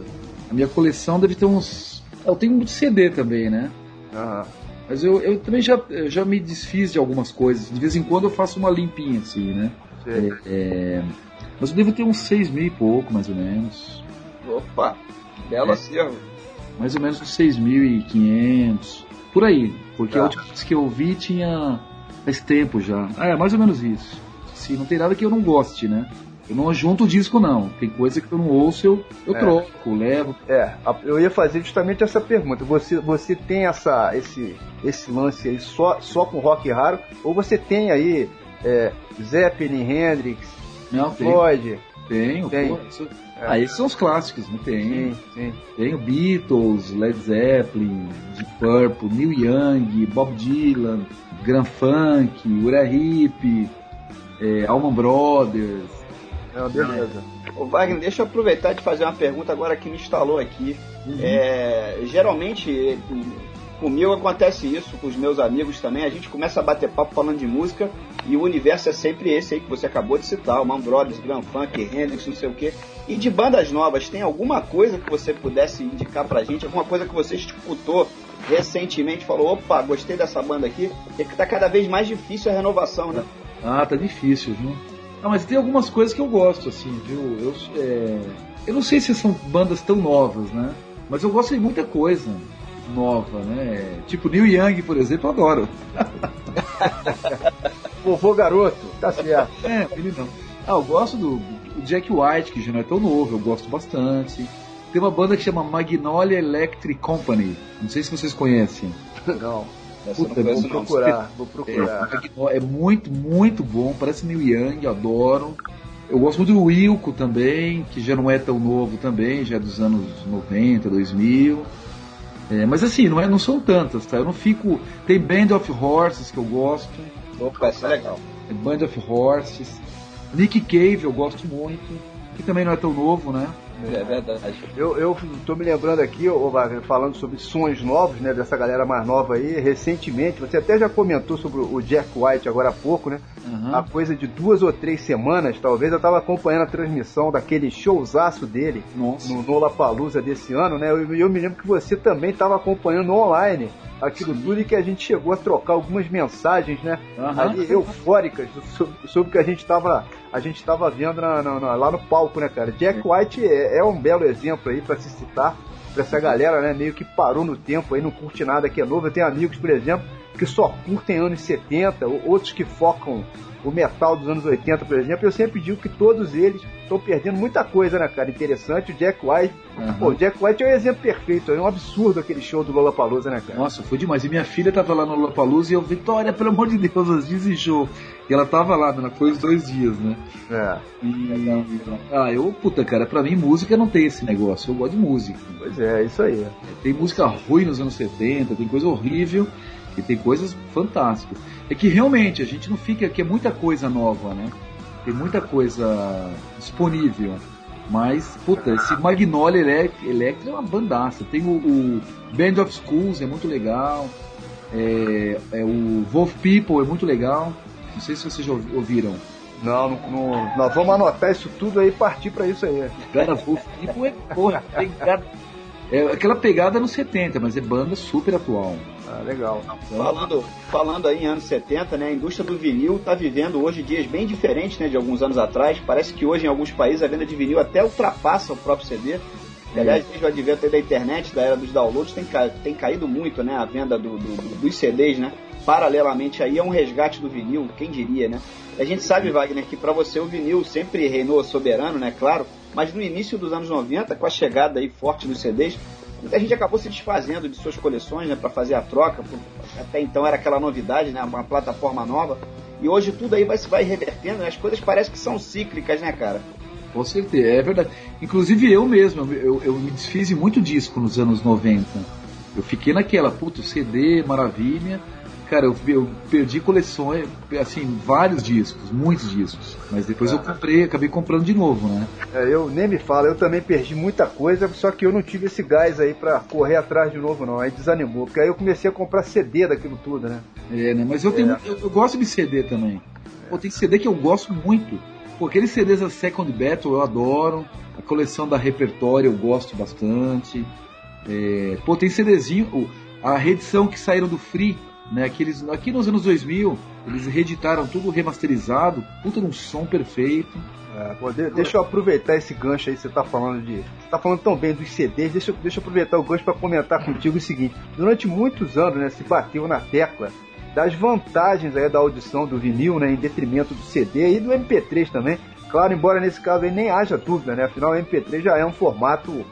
A minha coleção deve ter uns. Eu tenho muito CD também, né? Aham. Mas eu, eu também já, já me desfiz de algumas coisas. De vez em quando eu faço uma limpinha, assim, né? Sei. É, mas eu devo ter uns 6 mil e pouco, mais ou menos. Opa, belo É. acervo. Mais ou menos uns 6.500. Por aí. Porque Tá. a última vez que eu vi tinha. faz tempo já. Ah, é, mais ou menos isso. Sim, não tem nada que eu não goste, né? Eu não junto o disco, não. Tem coisa que eu não ouço, eu, eu É. troco, levo. É, eu ia fazer justamente essa pergunta. Você, você tem essa, esse, esse lance aí só, só com rock raro? Ou você tem aí é, Zeppelin, Hendrix, Não, tem, Floyd? tenho. Tem. pô, isso- É. Ah, esses são os clássicos, não tem? Sim, sim. Tenho Beatles, Led Zeppelin, Deep Purple, Neil Young, Bob Dylan, Grand Funk, Ura Hip, é, Allman Brothers. Não, beleza. Ô Wagner, deixa eu aproveitar de fazer uma pergunta agora que me instalou aqui. É, geralmente, comigo acontece isso, com os meus amigos também. A gente começa a bater papo falando de música e o universo é sempre esse aí que você acabou de citar: o Man Brothers, Grand Funk, Hendrix, não sei o quê. E de bandas novas, tem alguma coisa que você pudesse indicar pra gente? Alguma coisa que você escutou recentemente? Falou, opa, gostei dessa banda aqui? É que tá cada vez mais difícil a renovação, né? Ah, tá difícil, viu? Ah, mas tem algumas coisas que eu gosto, assim, viu? Eu, é, eu não sei se são bandas tão novas, né? Mas eu gosto de muita coisa nova, né? Tipo Neil Young, por exemplo, eu adoro. Vovô garoto, tá certo. É, ele não. Ah, eu gosto do, Jack White, que já não é tão novo, eu gosto bastante. Tem uma banda que chama Magnolia Electric Company. Não sei se vocês conhecem. Não, Puta, não vou não. procurar, vou É, procurar. Magno- é muito, muito bom. Parece Neil Young, adoro. Eu gosto muito do Wilco também, que já não é tão novo também, já é dos anos 90, 2000. É, mas assim, não, é, não são tantas, tá? Eu não fico. Tem Band of Horses que eu gosto. Opa, essa é legal. Band of Horses. Nick Cave eu gosto muito. Que também não é tão novo, né? É verdade. Eu, eu tô me lembrando aqui, ô Wagner, falando sobre sons novos, né, dessa galera mais nova aí, recentemente, você até já comentou sobre o Jack White agora há pouco, né? Aham. Há coisa de duas ou três semanas, talvez, eu tava acompanhando a transmissão daquele showzaço dele Nossa. no Lollapalooza desse ano, né? Eu, eu me lembro que você também estava acompanhando online aquilo tudo e que a gente chegou a trocar algumas mensagens, né? Aham. ali eufóricas sobre, sobre o que a gente estava a gente estava vendo na- na- na- lá no palco, né, cara? Jack White é, é um belo exemplo aí para se citar para essa galera, né, meio que parou no tempo aí, não curte nada que é novo. Eu tenho amigos, por exemplo, que só curtem anos 70, ou- outros que focam o metal dos anos 80, por exemplo. Eu sempre digo que todos eles estão perdendo muita coisa, né, cara? Interessante. O Jack White, Aham. pô, o Jack White é um exemplo perfeito. É um absurdo aquele show do Lollapalooza, né, cara? Nossa, foi demais. E minha filha tava lá no Lollapalooza e eu, Vitória, pelo amor de Deus, às vezes show. E ela tava lá, ela foi os dois dias, né? É, E... Ah, eu, puta, cara, pra mim música não tem esse negócio. Eu gosto de música. pois é, é isso aí. Tem música ruim nos anos 70, tem coisa horrível e tem coisas fantásticas. É que realmente a gente não fica, que é muita coisa nova, né? Tem muita coisa disponível. Mas, puta, esse Magnolia Elec- Electra é uma bandaça. Tem o, o Band of Schools, é muito legal. É, é o Wolf People, é muito legal. Não sei se vocês já ouviram. Não, não, não- nós vamos anotar isso tudo aí e partir pra isso aí. Cara, Wolf People é, porra, pegada. É aquela pegada nos 70, mas é banda super atual. Ah, legal. Falando, falando aí em anos 70, né, a indústria do vinil está vivendo hoje dias bem diferentes né, de alguns anos atrás. Parece que hoje em alguns países a venda de vinil até ultrapassa o próprio CD. E, aliás, desde o advento aí da internet, da era dos downloads, tem, ca- tem caído muito né, a venda do- do- do- dos CDs, né? Paralelamente aí é um resgate do vinil, quem diria, né? A gente sabe, Wagner, que para você o vinil sempre reinou soberano, né? Claro. mas no início dos anos 90, com a chegada aí forte dos CDs, muita gente acabou se desfazendo de suas coleções, né, para fazer a troca. Até então era aquela novidade, né, uma plataforma nova. E hoje tudo aí vai se vai revertendo, né, as coisas parecem que são cíclicas, né, cara? Com certeza, é verdade. Inclusive eu mesmo, eu, eu me desfiz de muito disco nos anos 90. Eu fiquei naquela, puto, CD, maravilha. Cara, eu, eu perdi coleções, assim, vários discos, muitos discos. Mas depois eu comprei, acabei comprando de novo, né? É, eu nem me falo, eu também perdi muita coisa, só que eu não tive esse gás aí pra correr atrás de novo, não. Aí desanimou, porque aí eu comecei a comprar CD daquilo tudo, né? É, né? Mas eu, tenho, É. eu, eu gosto de CD também. Pô, tem CD que eu gosto muito. Pô, aqueles CDs da Second Battle eu adoro. A coleção da Repertório eu gosto bastante. É, pô, tem CDzinho. A reedição que saíram do Free, né? Aqueles, aqui nos anos 2000, eles reeditaram tudo remasterizado. Puta num som perfeito. É, pô, de- deixa eu aproveitar esse gancho aí, você tá falando de. Você tá falando tão bem dos CDs, deixa, deixa eu aproveitar o gancho para comentar contigo o seguinte. Durante muitos anos, né, se bateu na tecla das vantagens aí da audição do vinil, né, em detrimento do CD e do MP3 também. Claro, embora nesse caso aí nem haja dúvida, né? Afinal, o MP3 já é um formato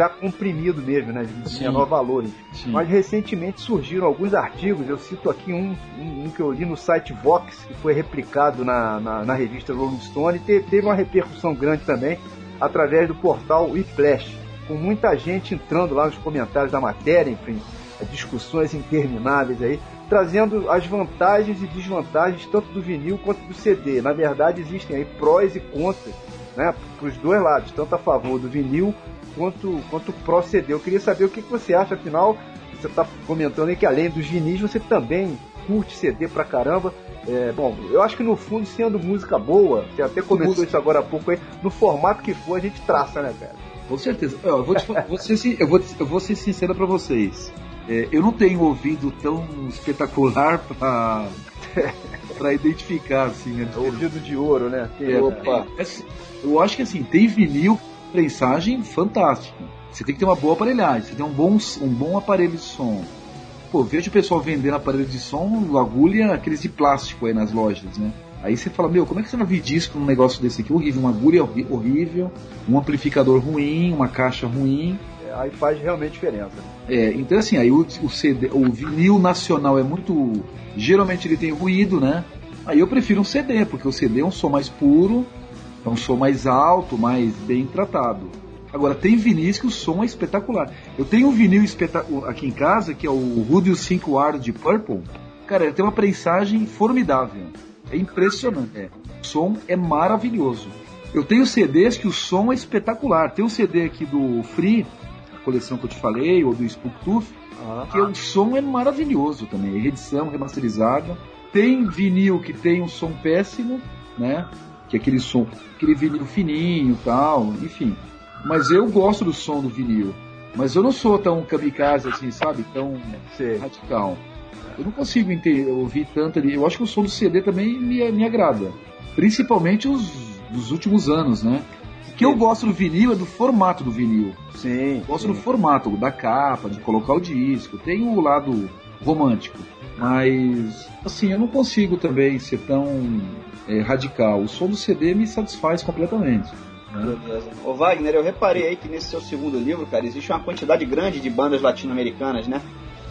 já comprimido mesmo, né? De Sim. menor valores. Sim. Mas recentemente surgiram alguns artigos, eu cito aqui um, um, um que eu li no site Vox, que foi replicado na, na, na revista Rolling Stone, e te- teve uma repercussão grande também através do portal eFlash, com muita gente entrando lá nos comentários da matéria, enfim, discussões intermináveis aí, trazendo as vantagens e desvantagens tanto do vinil quanto do CD. Na verdade, existem aí prós e contras, né, para os dois lados, tanto a favor do vinil quanto, quanto pro CD. Eu queria saber o que, que você acha, afinal, você está comentando aí que além dos vinis, você também curte CD pra caramba. É, bom, eu acho que no fundo, sendo música boa, você até comentou Música. isso agora há pouco aí, no formato que for, a gente traça, né, cara? Com certeza. Eu vou, te vou ser, eu vou, eu vou ser sincero pra vocês. É, eu não tenho ouvido tão espetacular pra, pra identificar assim, a diferença. Ouvido de ouro, né? É, Opa. é, assim, eu acho que assim, tem vinil, prensagem fantástica. Você tem que ter uma boa aparelhagem, você tem um bom, um bom aparelho de som. Pô, vejo o pessoal vendendo aparelho de som, agulha, aqueles de plástico aí nas lojas, né? Aí você fala, meu, como é que você vai vir disco num negócio desse aqui? Horrível, uma agulha horrível, um amplificador ruim, uma caixa ruim. é, aí faz realmente diferença. É, então assim, aí o, o CD, o vinil nacional é muito. Geralmente ele tem ruído, né? Aí eu prefiro um CD, porque o CD é um som mais puro, é um som mais alto, mais bem tratado. Agora, tem vinis que o som é espetacular. Eu tenho um vinil aqui em casa, que é o Rudio 5R de Purple. Cara, ele tem uma prensagem formidável. É impressionante. É. O som é maravilhoso. Eu tenho CDs que o som é espetacular. Tem um CD aqui do Free, a coleção que eu te falei, ou do Spooktooth, que o som é maravilhoso também. Reedição, remasterizada. Tem vinil que tem um som péssimo, né? Que é aquele som, aquele vinil fininho tal, enfim. Mas eu gosto do som do vinil. Mas eu não sou tão kamikaze assim, sabe? Tão Sei. radical. Eu não consigo ouvir tanto ali. Eu acho que o som do CD também me, me agrada. Principalmente os dos últimos anos, né? O que eu gosto do vinil é do formato do vinil. Sim. Gosto sim. do formato, da capa, de colocar o disco. Tem o lado romântico. Mas, assim, eu não consigo também ser tão é, radical. O som do CD me satisfaz completamente. né? Beleza. Ô Wagner, eu reparei aí que nesse seu segundo livro, cara, existe uma quantidade grande de bandas latino-americanas, né?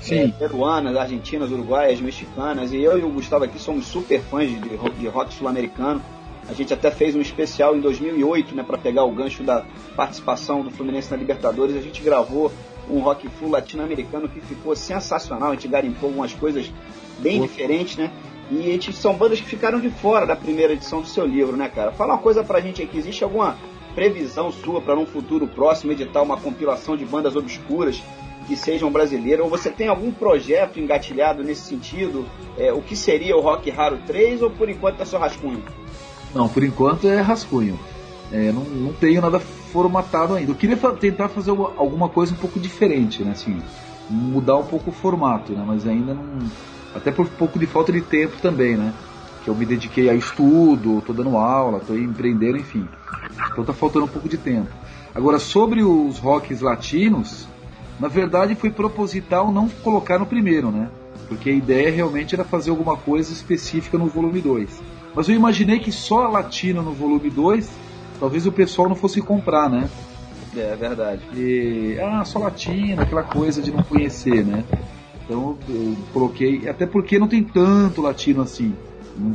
Sim. É, peruanas, argentinas, uruguaias, mexicanas. E eu e o Gustavo aqui somos super fãs de, de rock sul-americano. A gente até fez um especial em 2008, né, para pegar o gancho da participação do Fluminense na Libertadores. A gente gravou um rock full latino-americano que ficou sensacional. A gente garimpou algumas coisas bem Pô. diferentes, né? E a gente, são bandas que ficaram de fora da primeira edição do seu livro, né, cara? Fala uma coisa pra gente aí, que existe alguma previsão sua para num futuro próximo editar uma compilação de bandas obscuras que sejam brasileiras? Ou você tem algum projeto engatilhado nesse sentido? É, o que seria o Rock Raro 3 ou por enquanto é só rascunho? Não, por enquanto é rascunho. É, não, não tenho nada formatado ainda. Eu queria fa- tentar fazer uma- alguma coisa um pouco diferente, né? Assim, mudar um pouco o formato, né? Mas ainda não. Até por um pouco de falta de tempo também, né? Que eu me dediquei a estudo, tô dando aula, tô empreendendo, enfim. Então tá faltando um pouco de tempo. Agora, sobre os rocks latinos, na verdade foi proposital não colocar no primeiro, né? Porque a ideia realmente era fazer alguma coisa específica no volume 2. Mas eu imaginei que só latino no volume 2 talvez o pessoal não fosse comprar, né? É verdade. E, ah, só latino, aquela coisa de não conhecer, né? Então eu coloquei, até porque não tem tanto latino assim.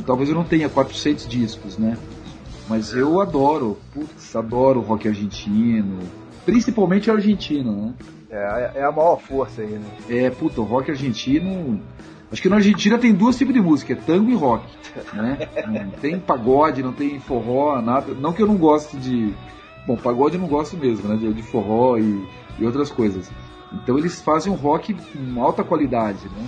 Talvez eu não tenha 400 discos, né? Mas eu adoro, putz, adoro rock argentino, principalmente argentino, né? É, é a maior força aí, né? É, puta, o rock argentino. Acho que na Argentina tem dois tipos de música, é tango e rock. Né? Não tem pagode, não tem forró, nada. Não que eu não goste de. Bom, pagode eu não gosto mesmo, né? De, de forró e, e outras coisas. Então eles fazem um rock com alta qualidade, né?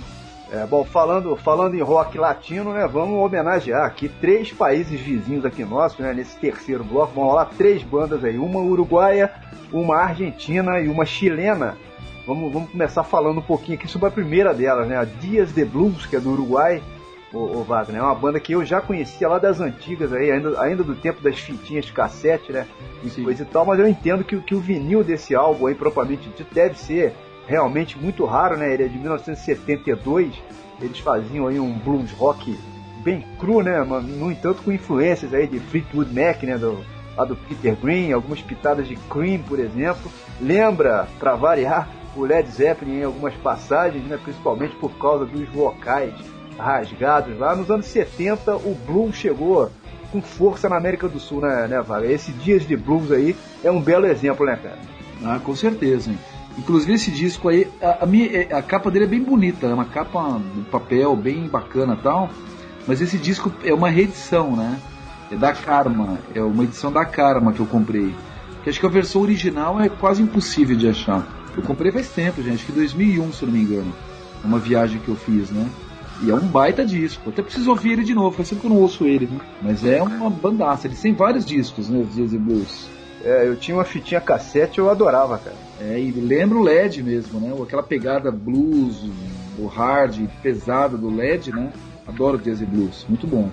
É, bom, falando, falando em rock latino, né, vamos homenagear aqui três países vizinhos aqui nossos, né, nesse terceiro bloco, vão rolar três bandas aí, uma uruguaia, uma argentina e uma chilena. Vamos, vamos começar falando um pouquinho aqui sobre a primeira delas, né, a Dias de Blues, que é do Uruguai, o, Wagner, é uma banda que eu já conhecia lá das antigas aí, ainda, ainda do tempo das fitinhas de cassete, né, e Sim. coisa e tal, mas eu entendo que, o- que o vinil desse álbum aí, propriamente dito, deve ser realmente muito raro, né? Ele é de 1972. Eles faziam aí um blues rock bem cru, né? Mas, no entanto, com influências aí de Fleetwood Mac, né? Do, lá do Peter Green, algumas pitadas de Cream, por exemplo. Lembra, para variar, o Led Zeppelin em algumas passagens, né? Principalmente por causa dos vocais rasgados lá. Nos anos 70, o blues chegou com força na América do Sul, né, né Vaga? Esse Dias de Blues aí é um belo exemplo, né, cara? Ah, com certeza. hein? Inclusive esse disco aí, a, a, minha- a capa dele é bem bonita, é uma capa de papel bem bacana tal. Mas esse disco é uma reedição, né? É da Karma, é uma edição da Karma que eu comprei. Que acho que a versão original é quase impossível de achar. Eu comprei faz tempo, gente, acho que 2001, se eu não me engano. Uma viagem que eu fiz, né? E é um baita disco. Até preciso ouvir ele de novo, faz tempo que eu não ouço ele, né? Mas é uma bandaça. Eles têm vários discos, né? Os Dias e Blues. É, eu tinha uma fitinha cassete eu adorava, cara. É, e lembra o LED mesmo, né? Aquela pegada blues, o hard, pesada do LED, né? Adoro Jazz e Blues, muito bom.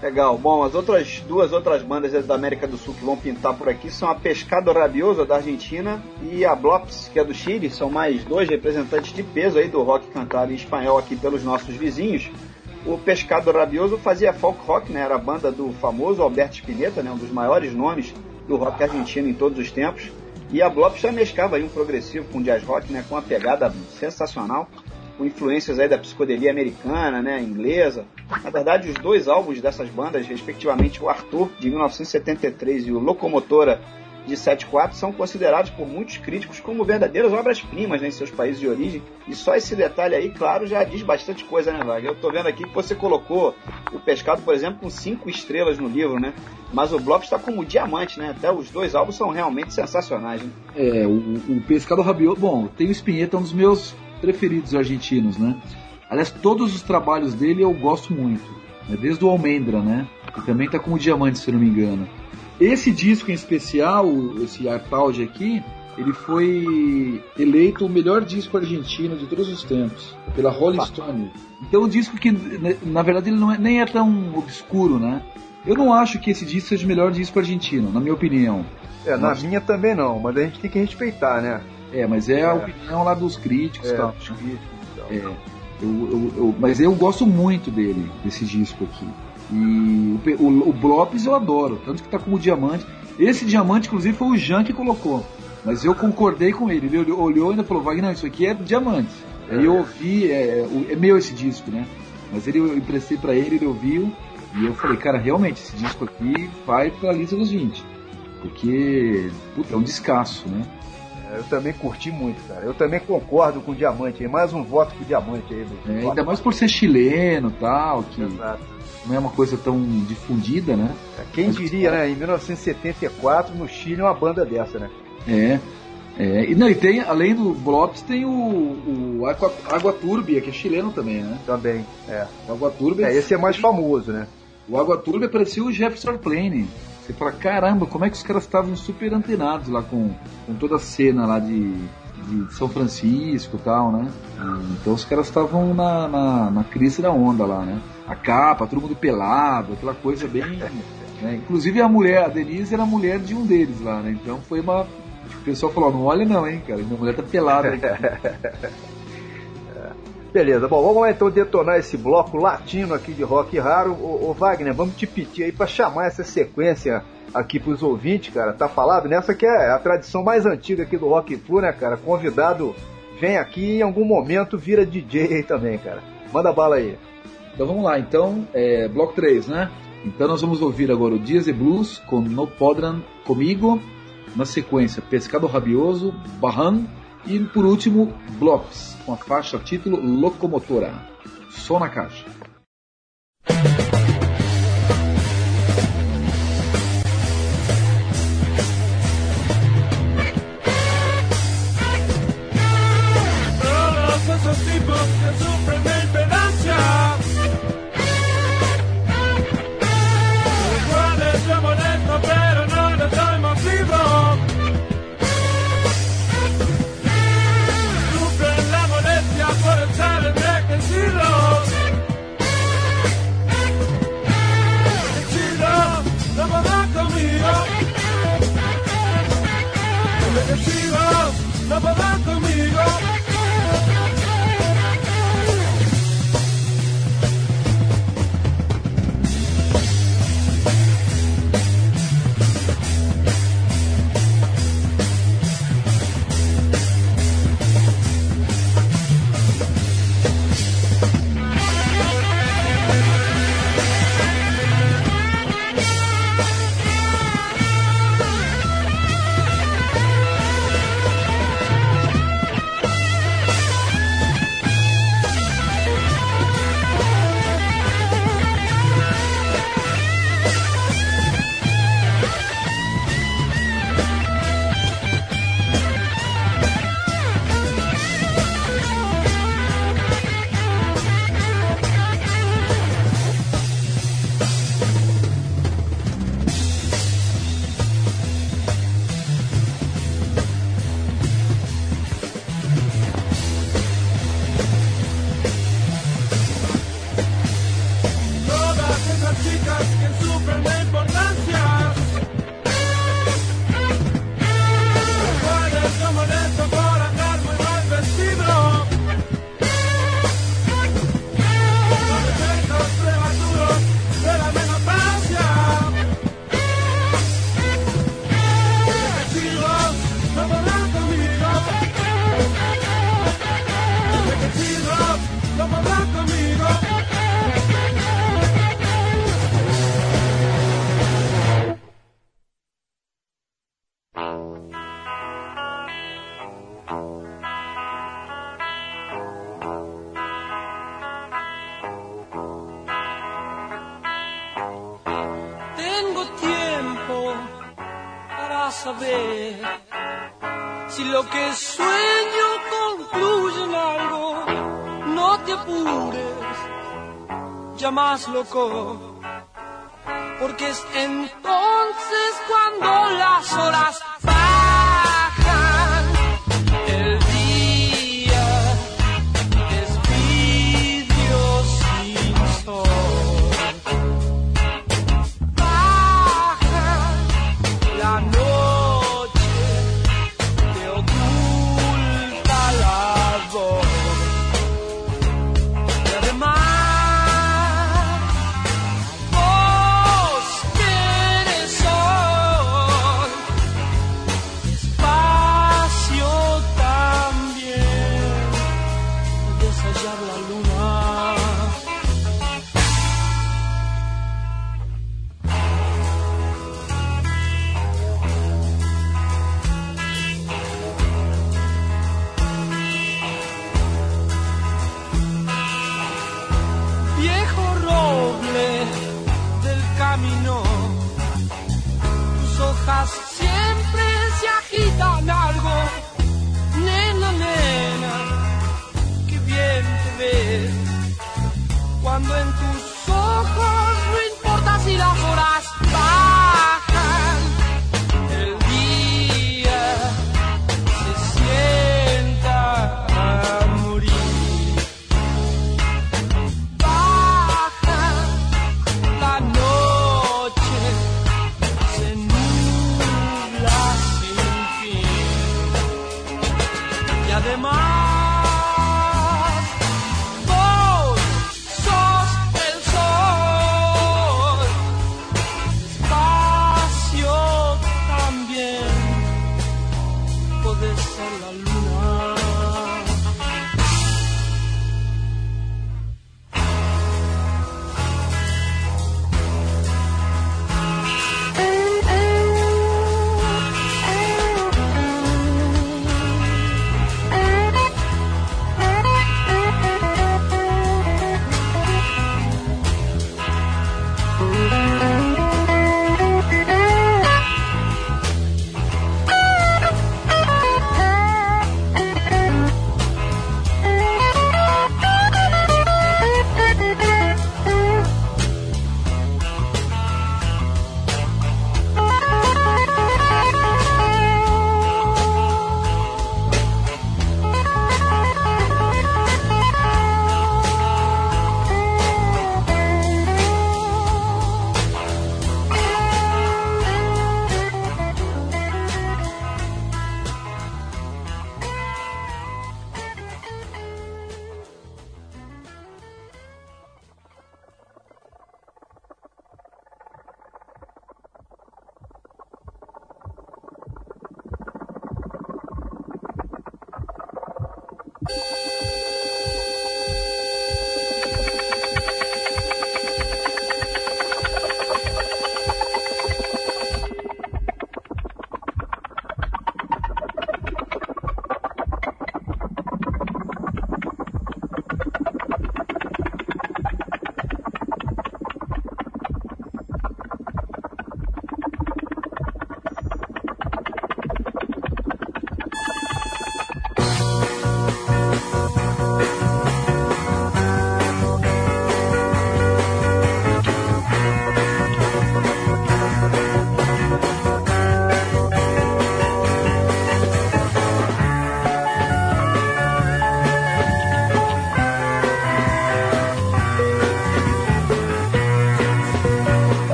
Legal. Bom, as outras duas outras bandas da América do Sul que vão pintar por aqui são a Pescado Rabioso da Argentina e a Blops, que é do Chile. São mais dois representantes de peso aí do rock cantado em espanhol aqui pelos nossos vizinhos. O Pescado Rabioso fazia folk rock, né? Era a banda do famoso Alberto Spinetta, né? Um dos maiores nomes do rock argentino em todos os tempos. E a Blops já mescava aí um progressivo com jazz rock, né? Com uma pegada sensacional com influências aí da psicodelia americana, né, inglesa. Na verdade, os dois álbuns dessas bandas, respectivamente o Arthur de 1973 e o Locomotora de 74, são considerados por muitos críticos como verdadeiras obras-primas né, em seus países de origem. E só esse detalhe aí, claro, já diz bastante coisa, né, Wagner? Eu tô vendo aqui que você colocou o Pescado, por exemplo, com cinco estrelas no livro, né? Mas o Blob está como diamante, né? Até os dois álbuns são realmente sensacionais, né? É, o, o Pescado Rabioso, bom, tem o Spinetta, um dos meus preferidos argentinos, né? Aliás, todos os trabalhos dele eu gosto muito, né? desde o Almendra, né? Que também tá como diamante, se não me engano. Esse disco em especial, esse Artaud aqui, ele foi eleito o melhor disco argentino de todos os tempos, pela Rolling Stone. Então, um disco que, né, na verdade, ele não é, nem é tão obscuro, né? Eu não acho que esse disco seja o melhor disco argentino, na minha opinião. É, na Nossa. minha também não, mas a gente tem que respeitar, né? É, mas é a É. opinião lá dos críticos É, tal. os críticos e tal. É, eu, eu- eu- mas eu gosto muito dele, desse disco aqui. E o, o, o Blops eu adoro, tanto que tá como diamante. Esse diamante, inclusive, foi o Jean que colocou. Mas eu concordei com ele. Ele olhou, e ainda falou, Wagner, isso aqui é diamante. Aí eu ouvi, é, é, é meu esse disco, né? Mas ele, eu emprestei pra ele, ele ouviu. E eu falei, cara, realmente, esse disco aqui vai pra lista dos 20. Porque, puta, é um descasso, né? É, Eu também curti muito, cara. Eu também concordo com o Diamante aí. Mais um voto pro Diamante aí. É, ainda mais por ser chileno e tal, que Exato. não é uma coisa tão difundida, né? Quem diria, né? Em 1974, no Chile, uma banda dessa, né? É. é. E, não, e tem, além do Blops, tem o, o Aqua, Água Turbia, que é chileno também, né? Também. É. O Água Turbia. É, esse é mais famoso, né? O Água Turbia parecia o Jefferson Airplane. Você fala, caramba, como é que os caras estavam super antenados lá com, com toda a cena lá de, de São Francisco e tal, né? Então os caras estavam na, na, na crise da onda lá, né? A capa, todo mundo pelado, aquela coisa bem. né? Inclusive a mulher, a Denise era a mulher de um deles lá, né? Então foi uma. O pessoal falou, não olha não, hein, cara, minha mulher tá pelada. Beleza, bom, vamos lá então detonar esse bloco latino aqui de rock raro. Ô, ô Wagner, vamos te pedir aí pra chamar essa sequência aqui pros ouvintes, cara. Tá falado? Nessa que é a tradição mais antiga aqui do Rock Flu, né, cara? Convidado vem aqui e em algum momento vira DJ aí também, cara. Manda bala aí. Então vamos lá, então, é, bloco 3, né? Então nós vamos ouvir agora o Dias e Blues com No Podran Comigo, na sequência Pescado Rabioso, Barran e por último Blops, com a faixa título Locomotora. Só na caixa. Loco,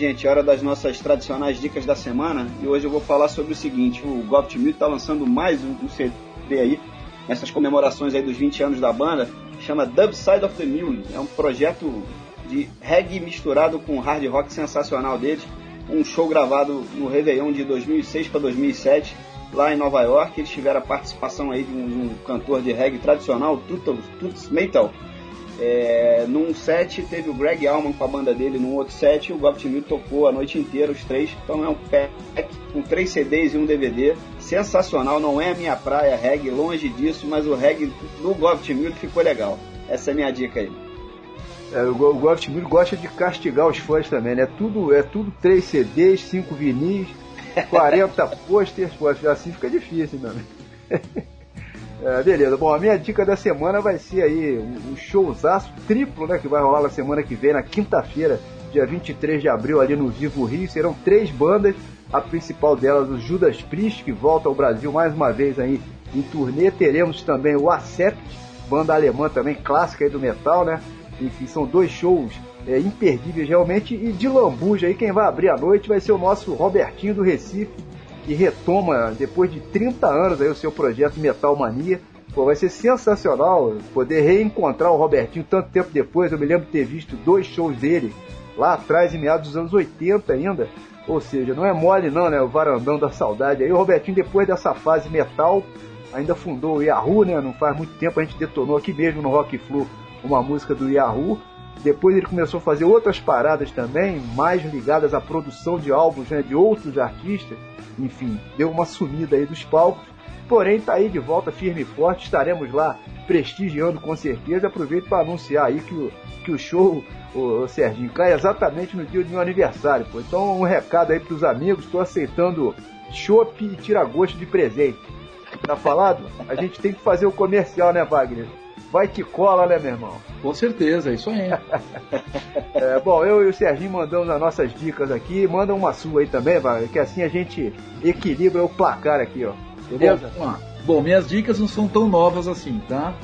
gente, hora das nossas tradicionais dicas da semana. E hoje eu vou falar sobre o seguinte: o Gopt Mule está lançando mais um, CD aí, nessas comemorações aí dos 20 anos da banda, chama Dub Side of the Mule. É um projeto de reggae misturado com hard rock sensacional deles. Um show gravado no Réveillon de 2006 para 2007, lá em Nova York. Eles tiveram a participação aí de um, um cantor de reggae tradicional, Tuts Metal. É, num set teve o Greg Allman com a banda dele, num outro set o Gopt Mule tocou a noite inteira, os três. Então é um pack com três CDs e um DVD. Sensacional, não é a minha praia reggae, longe disso, mas o reggae do Gopt Mule ficou legal. Essa é a minha dica aí. É, o Go- o Goft Mule gosta de castigar os fãs também, né? Tudo, é tudo 3 CDs, 5 vinis, 40 posters, pô, assim fica difícil, meu amigo. É, beleza, bom, a minha dica da semana vai ser aí um, showzaço triplo, né? Que vai rolar na semana que vem, na quinta-feira, dia 23 de abril, ali no Vivo Rio. Serão três bandas, a principal delas, o Judas Priest, que volta ao Brasil mais uma vez aí em turnê. Teremos também o Acept, banda alemã também clássica aí do metal, né? Enfim, são dois shows é, imperdíveis realmente. E de lambuja aí, quem vai abrir a noite vai ser o nosso Robertinho do Recife, que retoma depois de 30 anos aí o seu projeto Metal Mania. Pô, vai ser sensacional poder reencontrar o Robertinho tanto tempo depois. Eu me lembro de ter visto dois shows dele lá atrás, em meados dos anos 80 ainda. Ou seja, não é mole não, né? O varandão da saudade. Aí o Robertinho, depois dessa fase metal, ainda fundou o Yahoo, né? Não faz muito tempo a gente detonou aqui mesmo no Rock Flu uma música do Yahoo. Depois ele começou a fazer outras paradas também, mais ligadas à produção de álbuns né, de outros artistas. Enfim, deu uma sumida aí dos palcos. Porém, tá aí de volta firme e forte. Estaremos lá prestigiando com certeza. Aproveito para anunciar aí que o, que o show, o, Serginho, cai exatamente no dia do meu aniversário. Pô. Então, um recado aí pros amigos. Estou aceitando chopp e tira-gosto de presente. Tá falado? A gente tem que fazer o comercial, né, Wagner? Vai que cola, né, meu irmão? Com certeza, é isso aí. É, bom, eu e o Serginho mandamos as nossas dicas aqui. Manda uma sua aí também, Wagner, que assim a gente equilibra o placar aqui, ó. Beleza? Bom. Bom, minhas dicas não são tão novas assim, tá?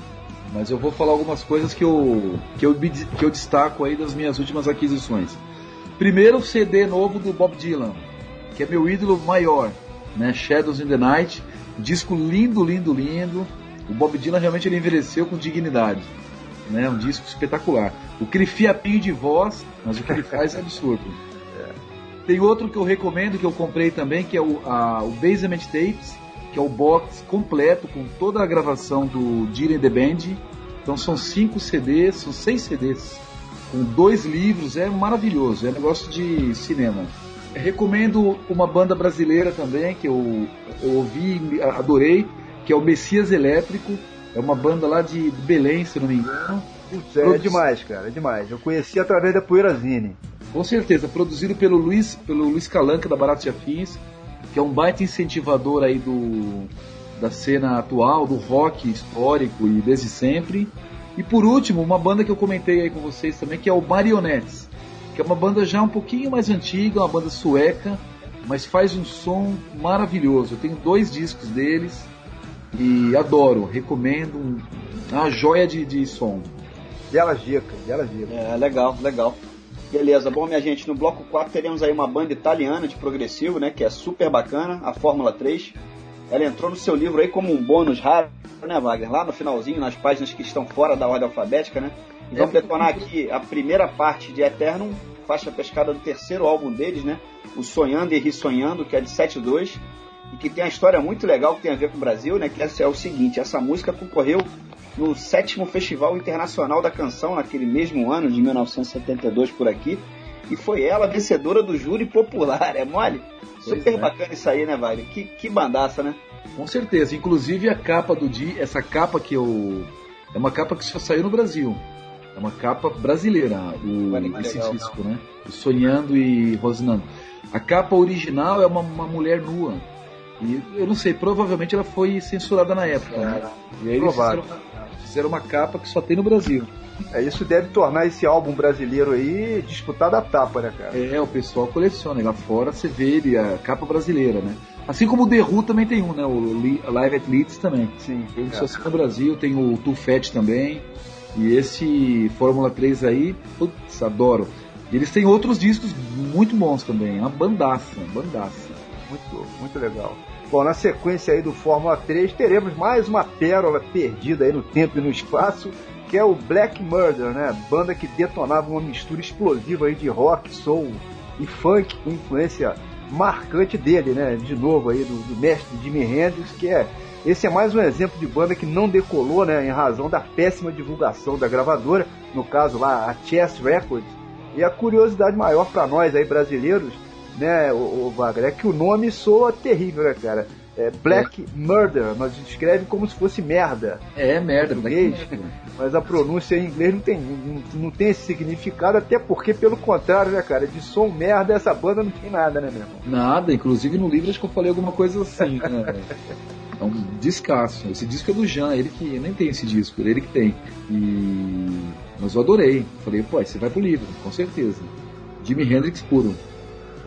Mas eu vou falar algumas coisas que eu, que eu, que eu destaco aí das minhas últimas aquisições. Primeiro, o CD novo do Bob Dylan, que é meu ídolo maior, né? Shadows in the Night. Disco lindo, lindo, lindo. O Bob Dylan realmente ele envelheceu com dignidade. Né? Um disco espetacular. O que ele fiapinho de voz, mas o que ele faz é absurdo. Tem outro que eu recomendo, que eu comprei também, que é o, a- o Basement Tapes, que é o box completo com toda a gravação do Dylan The Band. Então são cinco CDs, são seis CDs, com dois livros, é maravilhoso, é negócio de cinema. Recomendo uma banda brasileira também, que eu, eu ouvi e adorei, que é o Messias Elétrico. É uma banda lá de Belém, se não me engano. Putz, é demais, cara, é demais. Eu conheci através da Poeirazine. Com certeza, produzido pelo Luiz, pelo Luiz Calanca da Baratos e Afins, que é um baita incentivador aí do, da cena atual, do rock histórico e desde sempre. E por último, uma banda que eu comentei aí com vocês também, que é o Marionettes, que é uma banda já um pouquinho mais antiga, uma banda sueca, mas faz um som maravilhoso. Eu tenho dois discos deles e adoro, recomendo, um- uma joia de, de som. Belas dicas, belas dicas. É, legal, legal. Beleza, bom, minha gente, no bloco 4 teremos aí uma banda italiana de progressivo, né, que é super bacana, a Fórmula 3. Ela entrou no seu livro aí como um bônus raro, né, Wagner? Lá no finalzinho, nas páginas que estão fora da ordem alfabética, né? E vamos É. detonar aqui a primeira parte de Eternum, faixa pescada do terceiro álbum deles, né? O Sonhando e Rissonhando, que é de 7.2, e que tem uma história muito legal que tem a ver com o Brasil, né? Que essa é o seguinte, essa música concorreu no sétimo Festival Internacional da Canção, naquele mesmo ano de 1972 por aqui, e foi ela vencedora do júri popular, é mole? Pois Super é. bacana isso aí, né, Wagner? Que, que bandaça, né? Com certeza. Inclusive a capa do Di, essa capa que eu. É uma capa que só saiu no Brasil. É uma capa brasileira, o, que esse legal. disco, né? O Sonhando e Rosinando. A capa original é uma, uma mulher nua. E eu não sei, provavelmente ela foi censurada na época, né? E aí eles fizeram uma, fizeram uma capa que só tem no Brasil. É, isso deve tornar esse álbum brasileiro aí disputado a tapa, né, cara? É, o pessoal coleciona. E lá fora você vê ele, a capa brasileira, né? Assim como o The Who também tem um, né? O Li- Live at Leeds também. Sim. Tem é. No Brasil, tem o Too Fat também. E esse Fórmula 3 aí, putz, adoro. E eles têm outros discos muito bons também, uma bandaça, bandaça. Muito, muito legal. Bom, na sequência aí do Fórmula 3, teremos mais uma pérola perdida aí no tempo e no espaço, que é o Black Murder, né? Banda que detonava uma mistura explosiva aí de rock, soul e funk com influência marcante dele, né? De novo aí, do, do mestre Jimi Hendrix, que é. Esse é mais um exemplo de banda que não decolou, né? Em razão da péssima divulgação da gravadora, no caso lá, a Chess Records. E a curiosidade maior para nós aí brasileiros, né, o, o Wagner, é que o nome soa terrível, né, cara? É Black Murder, mas escreve como se fosse merda. É, merda, em inglês, mas a pronúncia em inglês não tem, não, não tem esse significado, até porque, pelo contrário, né, cara, de som merda, essa banda não tem nada, né, meu irmão? Nada, inclusive no livro acho que eu falei alguma coisa assim, né? É um descasso. Esse disco é do Jean, ele que nem tem esse disco, ele que tem. E mas eu adorei. Falei, pô, você vai pro livro, com certeza. Jimi Hendrix puro.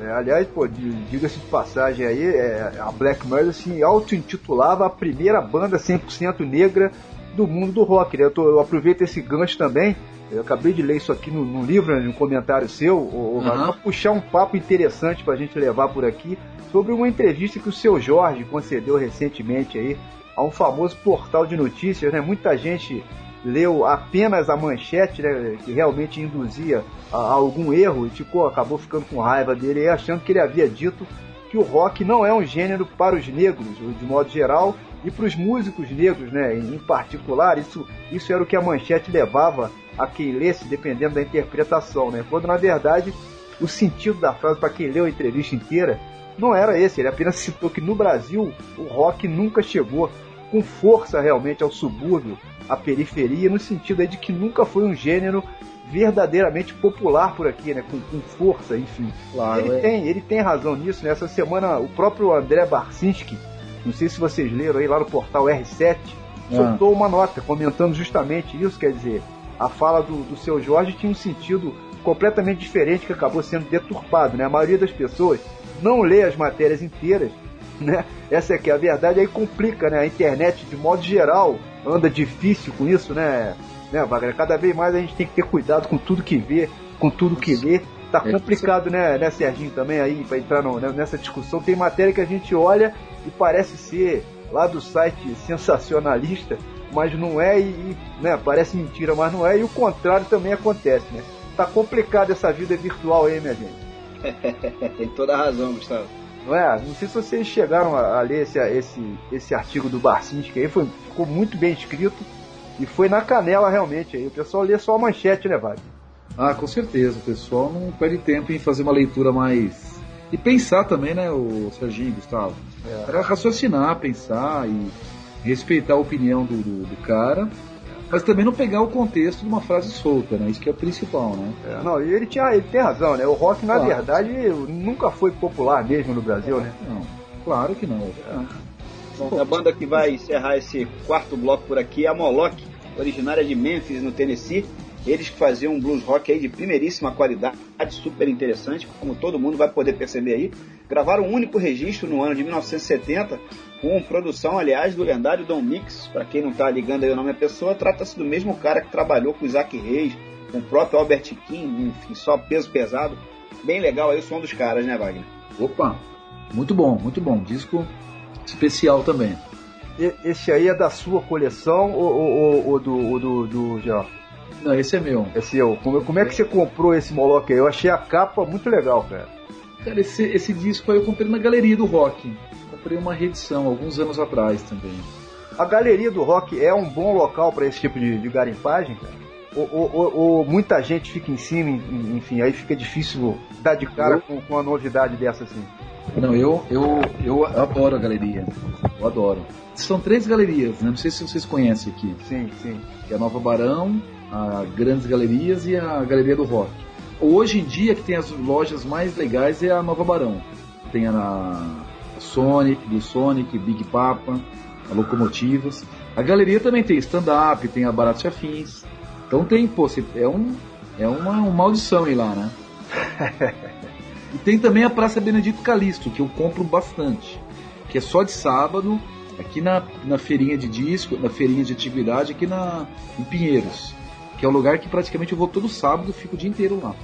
É, aliás, pô, di- diga-se de passagem aí, é, a Black Murder se auto-intitulava a primeira banda 100% negra do mundo do rock. Né? Eu, tô- eu aproveito esse gancho também. Eu acabei de ler isso aqui no, no livro, né, no comentário seu, o, para puxar um papo interessante pra gente levar por aqui sobre uma entrevista que o seu Jorge concedeu recentemente aí a um famoso portal de notícias, né? Muita gente leu apenas a manchete, né, que realmente induzia a, a algum erro e ficou, acabou ficando com raiva dele achando que ele havia dito que o rock não é um gênero para os negros, de modo geral, e para os músicos negros, né, em particular, isso, isso era o que a manchete levava a quem lesse, dependendo da interpretação, né, quando na verdade o sentido da frase para quem leu a entrevista inteira não era esse, ele apenas citou que no Brasil o rock nunca chegou com força realmente ao subúrbio, à periferia, no sentido de que nunca foi um gênero verdadeiramente popular por aqui, né? Com, com força, enfim. Claro, ele, é. tem, ele tem razão nisso, né? Essa semana o próprio André Barcinski, não sei se vocês leram aí lá no portal R7, Ah. soltou uma nota comentando justamente isso, quer dizer, a fala do, do seu Jorge tinha um sentido completamente diferente que acabou sendo deturpado, né? A maioria das pessoas não lê as matérias inteiras, né? Essa é que é a verdade, aí complica, né? A internet, de modo geral, anda difícil com isso, né? Né, Wagner? Cada vez mais a gente tem que ter cuidado com tudo que vê, com tudo que lê. Tá É, complicado, né, né, Serginho, também aí, pra entrar no- né, nessa discussão. Tem matéria que a gente olha e parece ser lá do site sensacionalista, mas não é, e, e, né, parece mentira, mas não é, e o contrário também acontece, né? Tá complicado essa vida virtual aí, minha gente. Tem toda a razão, Gustavo. Não é? Não sei se vocês chegaram a, a ler esse, esse, esse artigo do Barcinski aí, foi, ficou muito bem escrito e foi na canela realmente aí. O pessoal lê só a manchete, né, Wagner? Ah, com certeza. O pessoal não perde tempo em fazer uma leitura mais. E pensar também, né, o Serginho, Gustavo? É. Era raciocinar, pensar e respeitar a opinião do, do, do cara, mas também não pegar o contexto de uma frase solta, né? Isso que é o principal, né? É, não, e ele, tinha, ele tem razão, né? O rock, na Claro. verdade, nunca foi popular mesmo no Brasil, né? Não, claro que não. Bom, a banda que vai encerrar esse quarto bloco por aqui é a Moloch, originária de Memphis, no Tennessee. Eles que faziam um blues rock aí de primeiríssima qualidade, super interessante, como todo mundo vai poder perceber aí. Gravaram um único registro no ano de 1970, com produção, aliás, do lendário Don Mix. Para quem não tá ligando aí o nome da pessoa, trata-se do mesmo cara que trabalhou com o Isaac Reis, com o próprio Albert King, enfim, só peso pesado. Bem legal aí o som dos caras, né, Wagner? Opa, muito bom, muito bom. Disco especial também. E- esse aí é da sua coleção ou, ou, ou- ou do, ou do, do Jean? Não, esse é meu. É seu. Como, como é que você comprou esse Moloch aí? Eu achei a capa muito legal, cara. Cara, esse, esse disco aí eu comprei na Galeria do Rock. Comprei uma reedição alguns anos atrás também. A galeria do rock é um bom local para esse tipo de, de garimpagem, cara? Ou, ou- ou- muita gente fica em cima, en- enfim, aí fica difícil dar de cara com, com uma novidade dessa assim. Não, eu, eu, eu adoro a galeria. Eu adoro. São três galerias, né? Não sei se vocês conhecem aqui. Sim, sim. Que é a Nova Barão, a Grandes Galerias e a Galeria do Rock. Hoje em dia, que tem as lojas mais legais é a Nova Barão. Tem a Sonic, do Sonic, Big Papa, a Locomotivas. A galeria também tem stand-up, tem a Baratos Afins. Então tem, pô, é, um, é uma, uma maldição ir lá, né? E tem também a Praça Benedito Calixto, que eu compro bastante. Que é só de sábado, aqui na, na feirinha de disco, na feirinha de antiguidade, aqui na, em Pinheiros. Que é um lugar que praticamente eu vou todo sábado e fico o dia inteiro lá.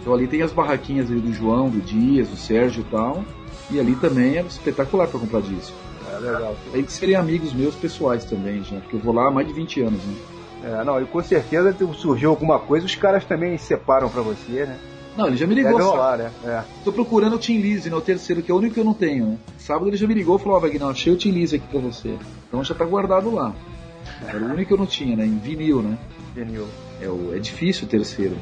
Então ali tem as barraquinhas ali do João, do Dias, do Sérgio e tal. E ali também é espetacular para comprar disco. É legal. Além de serem amigos meus pessoais também, já, porque eu vou lá há mais de 20 anos, né? É, não, e com certeza surgiu alguma coisa, os caras também separam pra você, né? Não, ele já me ligou. Deve rolar, né? É. Tô procurando o Tim Lise, né? O terceiro, que é o único que eu não tenho, né? Sábado ele já me ligou e falou, ó, Wagner, achei o Tim Lise aqui pra você. Então já tá guardado lá. Era o único que eu não tinha, né? Em vinil, né? Vinil. É, o, é difícil o terceiro.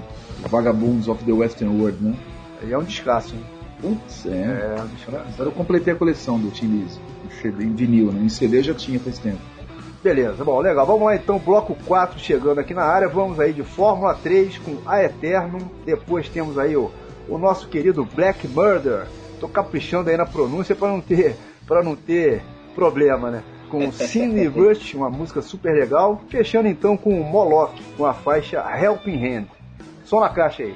Vagabonds of the Western World, né? Aí é um descasso, hein? Putz, é. É. Agora eu completei a coleção do Tim Lise. Em, vinil, né? Em CD eu já tinha faz tempo. Beleza, bom, legal. Vamos lá então, bloco 4 chegando aqui na área. Vamos aí de Fórmula 3 com A Eternum. Depois temos aí o, o nosso querido Black Murder. Tô caprichando aí na pronúncia para não ter para não ter problema, né? Com Cindy Rush, uma música super legal. Fechando então com o Moloch, com a faixa Helping Hand. Só na caixa aí.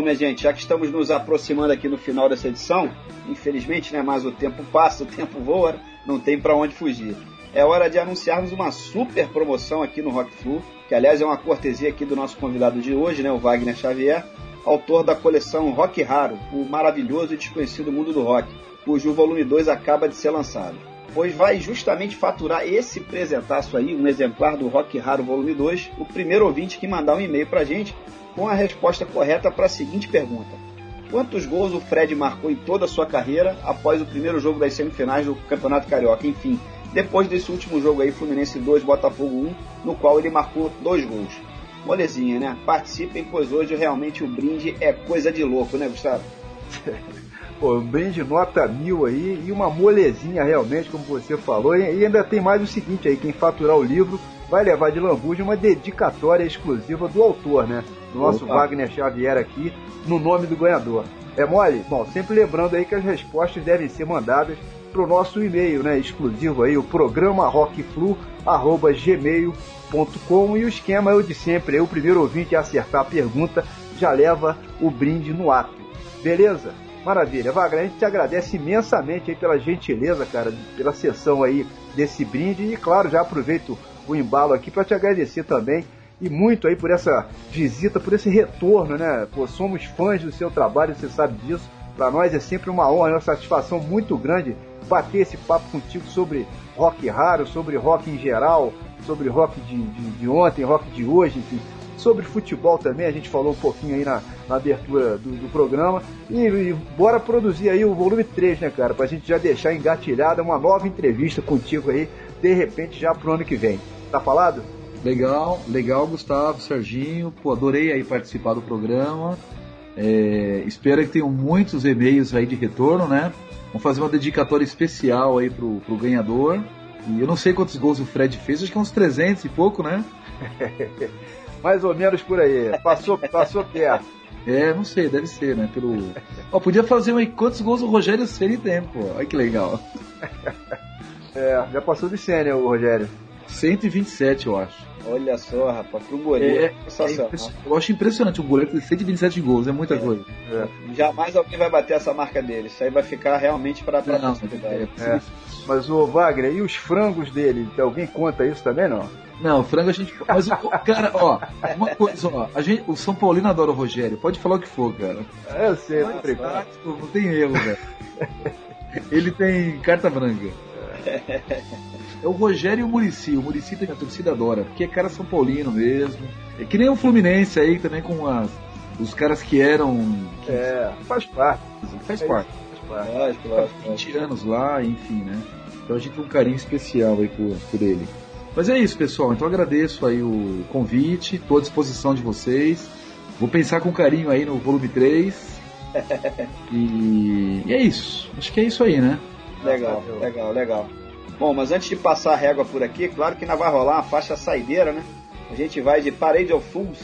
Bom, minha gente, já que estamos nos aproximando aqui no final dessa edição, infelizmente, né, mas o tempo passa, o tempo voa, não tem para onde fugir. É hora de anunciarmos uma super promoção aqui no Rock Flu, que aliás é uma cortesia aqui do nosso convidado de hoje, né, o Wagner Xavier, autor da coleção Rock Raro, o maravilhoso e desconhecido mundo do rock, cujo volume 2 acaba de ser lançado. Pois vai justamente faturar esse presentaço aí, um exemplar do Rock Raro volume 2, o primeiro ouvinte que mandar um e-mail pra gente com a resposta correta para a seguinte pergunta: Quantos gols o Fred marcou em toda a sua carreira após o primeiro jogo das semifinais do Campeonato Carioca? Enfim, depois desse último jogo aí, Fluminense 2, Botafogo 1, no qual ele marcou dois gols. Molezinha, né? Participem, pois hoje realmente o brinde é coisa de louco, né, Gustavo? Pô, um brinde nota mil aí e uma molezinha realmente, como você falou. E ainda tem mais o seguinte aí, quem faturar o livro vai levar de lambuja uma dedicatória exclusiva do autor, né? Do nosso Opa. Wagner Xavier aqui, no nome do ganhador. É mole? Bom, sempre lembrando aí que as respostas devem ser mandadas pro nosso e-mail, né? Exclusivo aí, o programa rockflu.gmail.com e o esquema é o de sempre, aí o primeiro ouvinte a acertar a pergunta já leva o brinde no ato. Beleza? Maravilha. Wagner, a gente te agradece imensamente pela gentileza, cara, pela sessão aí desse brinde e, claro, já aproveito o embalo aqui para te agradecer também e muito aí por essa visita, por esse retorno, né? Pô, somos fãs do seu trabalho, você sabe disso. Para nós é sempre uma honra, uma satisfação muito grande bater esse papo contigo sobre rock raro, sobre rock em geral, sobre rock de, de, de ontem, rock de hoje, enfim. Sobre futebol também, a gente falou um pouquinho aí na, na abertura do, do programa. E, e bora produzir aí o volume 3, né, cara? Pra gente já deixar engatilhada uma nova entrevista contigo aí, de repente, já pro ano que vem. Tá falado? Legal, legal, Gustavo, Serginho. Pô, adorei aí participar do programa. É, espero que tenham muitos e-mails aí de retorno, né? Vamos fazer uma dedicatória especial aí pro, pro ganhador. E eu não sei quantos gols o Fred fez, acho que uns 300 e pouco, né? Mais ou menos por aí. Passou, passou perto. É, não sei, deve ser, né? Pelo. Ó, podia fazer aí quantos gols o Rogério Ceni tem, pô. Olha que legal. É, já passou de 100, né, o Rogério? 127, eu acho. Olha só, rapaz, pro goleiro. É, é eu acho impressionante o goleiro ter 127 gols, é muita coisa. Jamais alguém vai bater essa marca dele. Isso aí vai ficar realmente para a é, É. Mas o Wagner, e os frangos dele? Alguém conta isso também, não? Não, frango a gente. Mas o cara, ó, uma coisa, ó, a gente, o São Paulino adora o Rogério, pode falar o que for, cara. É, Eu sei, brincando. Ah, Não tem erro, velho. Ele tem carta branca. É o Rogério e o Murici. O Murici tem a torcida adora, porque é cara São Paulino mesmo. É que nem o Fluminense aí também com as, os caras que eram. Que É, faz parte. faz parte. Faz parte. Lógico, lógico. 20 anos lá, enfim, né? Então a gente tem um carinho especial aí por, por ele. Mas é isso, pessoal. Então agradeço aí o convite, estou à disposição de vocês. Vou pensar com carinho aí no volume 3. E, e é isso. Acho que é isso aí, né? Legal, legal, legal. Bom, mas antes de passar a régua por aqui, claro que ainda vai rolar uma faixa saideira, né? A gente vai de Parade of Fools,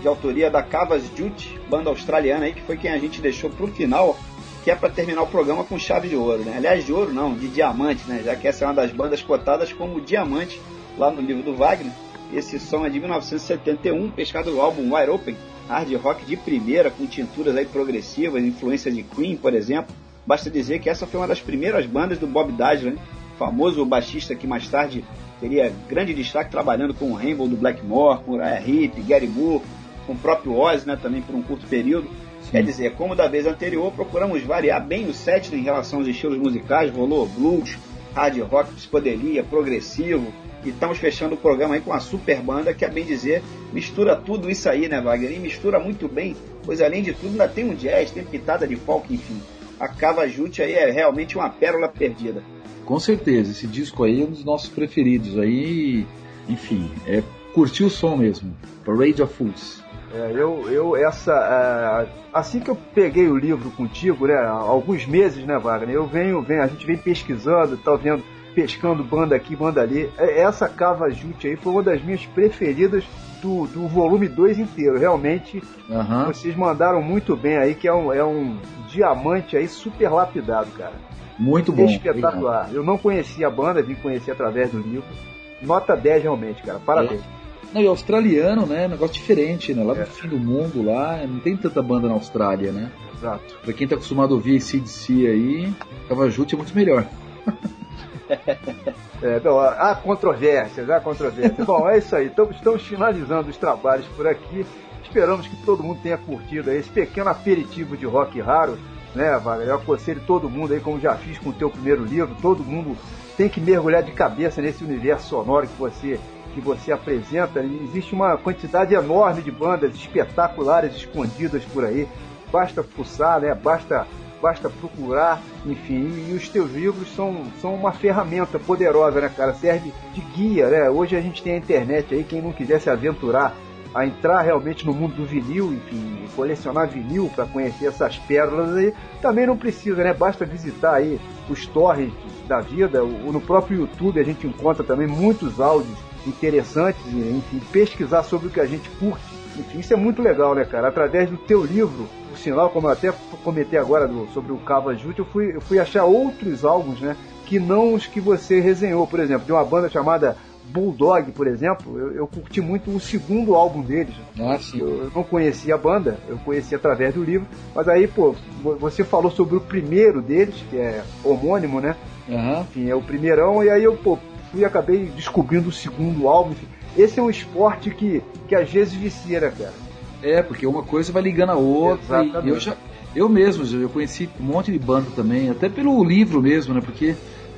de autoria da Cavas Jute, banda australiana aí, que foi quem a gente deixou pro final, que é para terminar o programa com chave de ouro, né? Aliás, de ouro não, de diamante, né? Já que essa é uma das bandas cotadas como diamante lá no livro do Wagner. Esse som é de 1971, pescado do álbum Wide Open, hard rock de primeira, com tinturas aí progressivas, influência de Queen, por exemplo. Basta dizer que essa foi uma das primeiras bandas do Bob Dylan, famoso baixista que mais tarde teria grande destaque trabalhando com o Rainbow do Blackmore, com Uriah Heep, Gary Moore, com o próprio Ozzy, né, também por um curto período. Quer dizer, como da vez anterior, procuramos variar bem o set em relação aos estilos musicais, rolou blues, hard rock, psicodelia, progressivo, e estamos fechando o programa aí com uma super banda que, a bem dizer, mistura tudo isso aí, né, Wagner? E mistura muito bem, pois além de tudo ainda tem um jazz, tem pitada de folk, enfim. A Cava Jute aí é realmente uma pérola perdida. Com certeza, esse disco aí é um dos nossos preferidos aí. Enfim, é curtir o som mesmo. Parade of Fools. É, eu, eu, essa. é, assim que eu peguei o livro contigo, né? Alguns meses, né, Wagner? Eu venho, venho a gente vem pesquisando, tá vendo, pescando banda aqui, banda ali. É, Essa Cava Jute aí foi uma das minhas preferidas do, do volume 2 inteiro. Realmente, Aham. vocês mandaram muito bem aí, que é um, é um diamante aí super lapidado, cara. Muito bom. Espetacular. Eu não conhecia a banda, vim conhecer através do livro. Nota 10 realmente, cara. Parabéns. Não, e australiano, né? Negócio diferente, né? Lá no É. fim do mundo, lá, não tem tanta banda na Austrália, né? Exato. Pra quem tá acostumado a ouvir CDC aí, Cavajute é muito melhor. É, bom, há controvérsias, há controvérsias. bom, é isso aí. Então, estamos finalizando os trabalhos por aqui. Esperamos que todo mundo tenha curtido esse pequeno aperitivo de rock raro, né, Wagner? Eu aconselho todo mundo aí, como já fiz com o teu primeiro livro, todo mundo tem que mergulhar de cabeça nesse universo sonoro que você que você apresenta. Existe uma quantidade enorme de bandas espetaculares escondidas por aí. Basta fuçar, né? Basta basta procurar, enfim, e os teus livros são, são uma ferramenta poderosa, né, cara? Serve de guia, né? Hoje a gente tem a internet aí, quem não quiser se aventurar a entrar realmente no mundo do vinil, enfim, colecionar vinil para conhecer essas pérolas aí, também não precisa, né? Basta visitar aí os torres da vida, no próprio YouTube a gente encontra também muitos áudios interessantes, e, enfim, pesquisar sobre o que a gente curte. Enfim, isso é muito legal, né, cara? Através do teu livro, por sinal, como eu até comentei agora do- sobre o Cava Jute, eu fui, eu fui achar outros álbuns, né? Que não os que você resenhou, por exemplo, de uma banda chamada Bulldog, por exemplo, eu, eu curti muito o segundo álbum deles. Ah, sim. Eu, eu não conhecia a banda, eu conheci através do livro, mas aí, pô, vo- você falou sobre o primeiro deles, que é homônimo, né? Aham. enfim, é o primeirão, e aí eu pô, e acabei descobrindo o segundo álbum. enfim. Esse é um esporte que, que às vezes vicia, né, cara? É, porque uma coisa vai ligando a outra. Exatamente. E eu já. Eu mesmo, já- eu conheci um monte de banda também, até pelo livro mesmo, né? Porque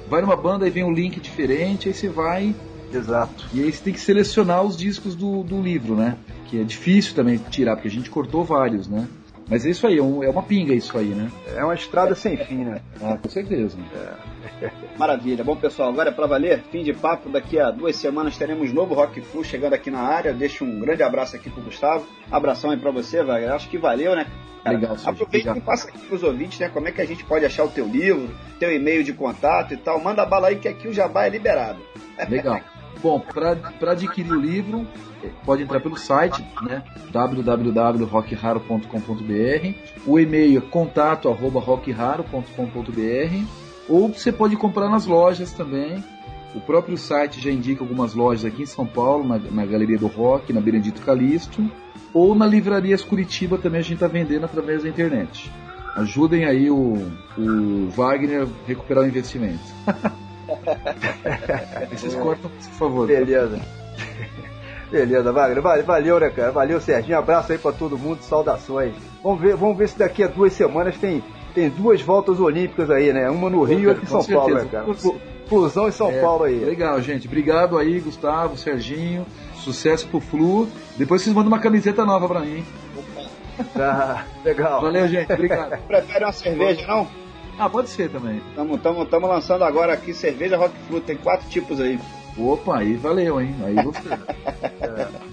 vai numa banda e vem um link diferente, aí você vai. Exato. E aí você tem que selecionar os discos do, do livro, né? Que é difícil também tirar, porque a gente cortou vários, né? Mas é isso aí, é, é uma pinga isso aí, né? É uma estrada sem fim, né? Ah, com certeza. Maravilha. Bom, pessoal, agora é pra valer. Fim de papo. Daqui a duas semanas teremos novo Rock Flu chegando aqui na área. Deixo um grande abraço aqui pro Gustavo. Abração aí pra você, Wagner. Acho que valeu, né? Cara, Legal. Aproveita e passa aqui pros ouvintes, né? Como é que a gente pode achar o teu livro, teu e-mail de contato e tal. Manda bala aí que aqui o jabá é liberado. Legal. Bom, para adquirir o livro, pode entrar pelo site, né? www.rockraro.com.br. O e-mail é contato@rockraro.com.br. Ou você pode comprar nas lojas também. O próprio site já indica algumas lojas aqui em São Paulo, na, na Galeria do Rock, na Benedito Calixto. Ou na Livrarias Curitiba também a gente está vendendo através da internet. Ajudem aí o, o Wagner a recuperar o investimento. Vocês cortam, por favor. Beleza. Beleza, Wagner. Vale- Valeu, né, cara? Valeu, Serginho. Abraço aí pra todo mundo, saudações. Vamos ver, vamos ver se daqui a duas semanas tem, tem duas voltas olímpicas aí, né? Uma no Rio e outra em São Paulo, né, certeza. cara? Flusão em São É, Paulo aí. Legal, gente. Obrigado aí, Gustavo, Serginho. Sucesso pro Flu. Depois vocês mandam uma camiseta nova pra mim. Ah, legal. Valeu, gente. Obrigado. Prefere uma cerveja, não? Ah, pode ser também. Estamos tamo, tamo lançando agora aqui cerveja Rock Flu. Tem quatro tipos aí. Opa, aí valeu, hein? Aí. Você-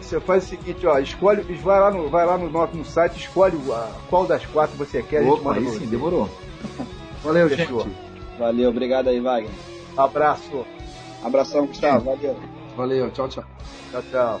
Você faz o seguinte, ó, escolhe, vai lá no, vai lá no, no site, escolhe a- qual das quatro você quer, Opa, aí sim, demorou. Valeu, Fechou. gente. Valeu, obrigado aí, Wagner. Abraço. Abração, Gustavo. Valeu. Valeu, tchau, tchau. Tchau, tchau.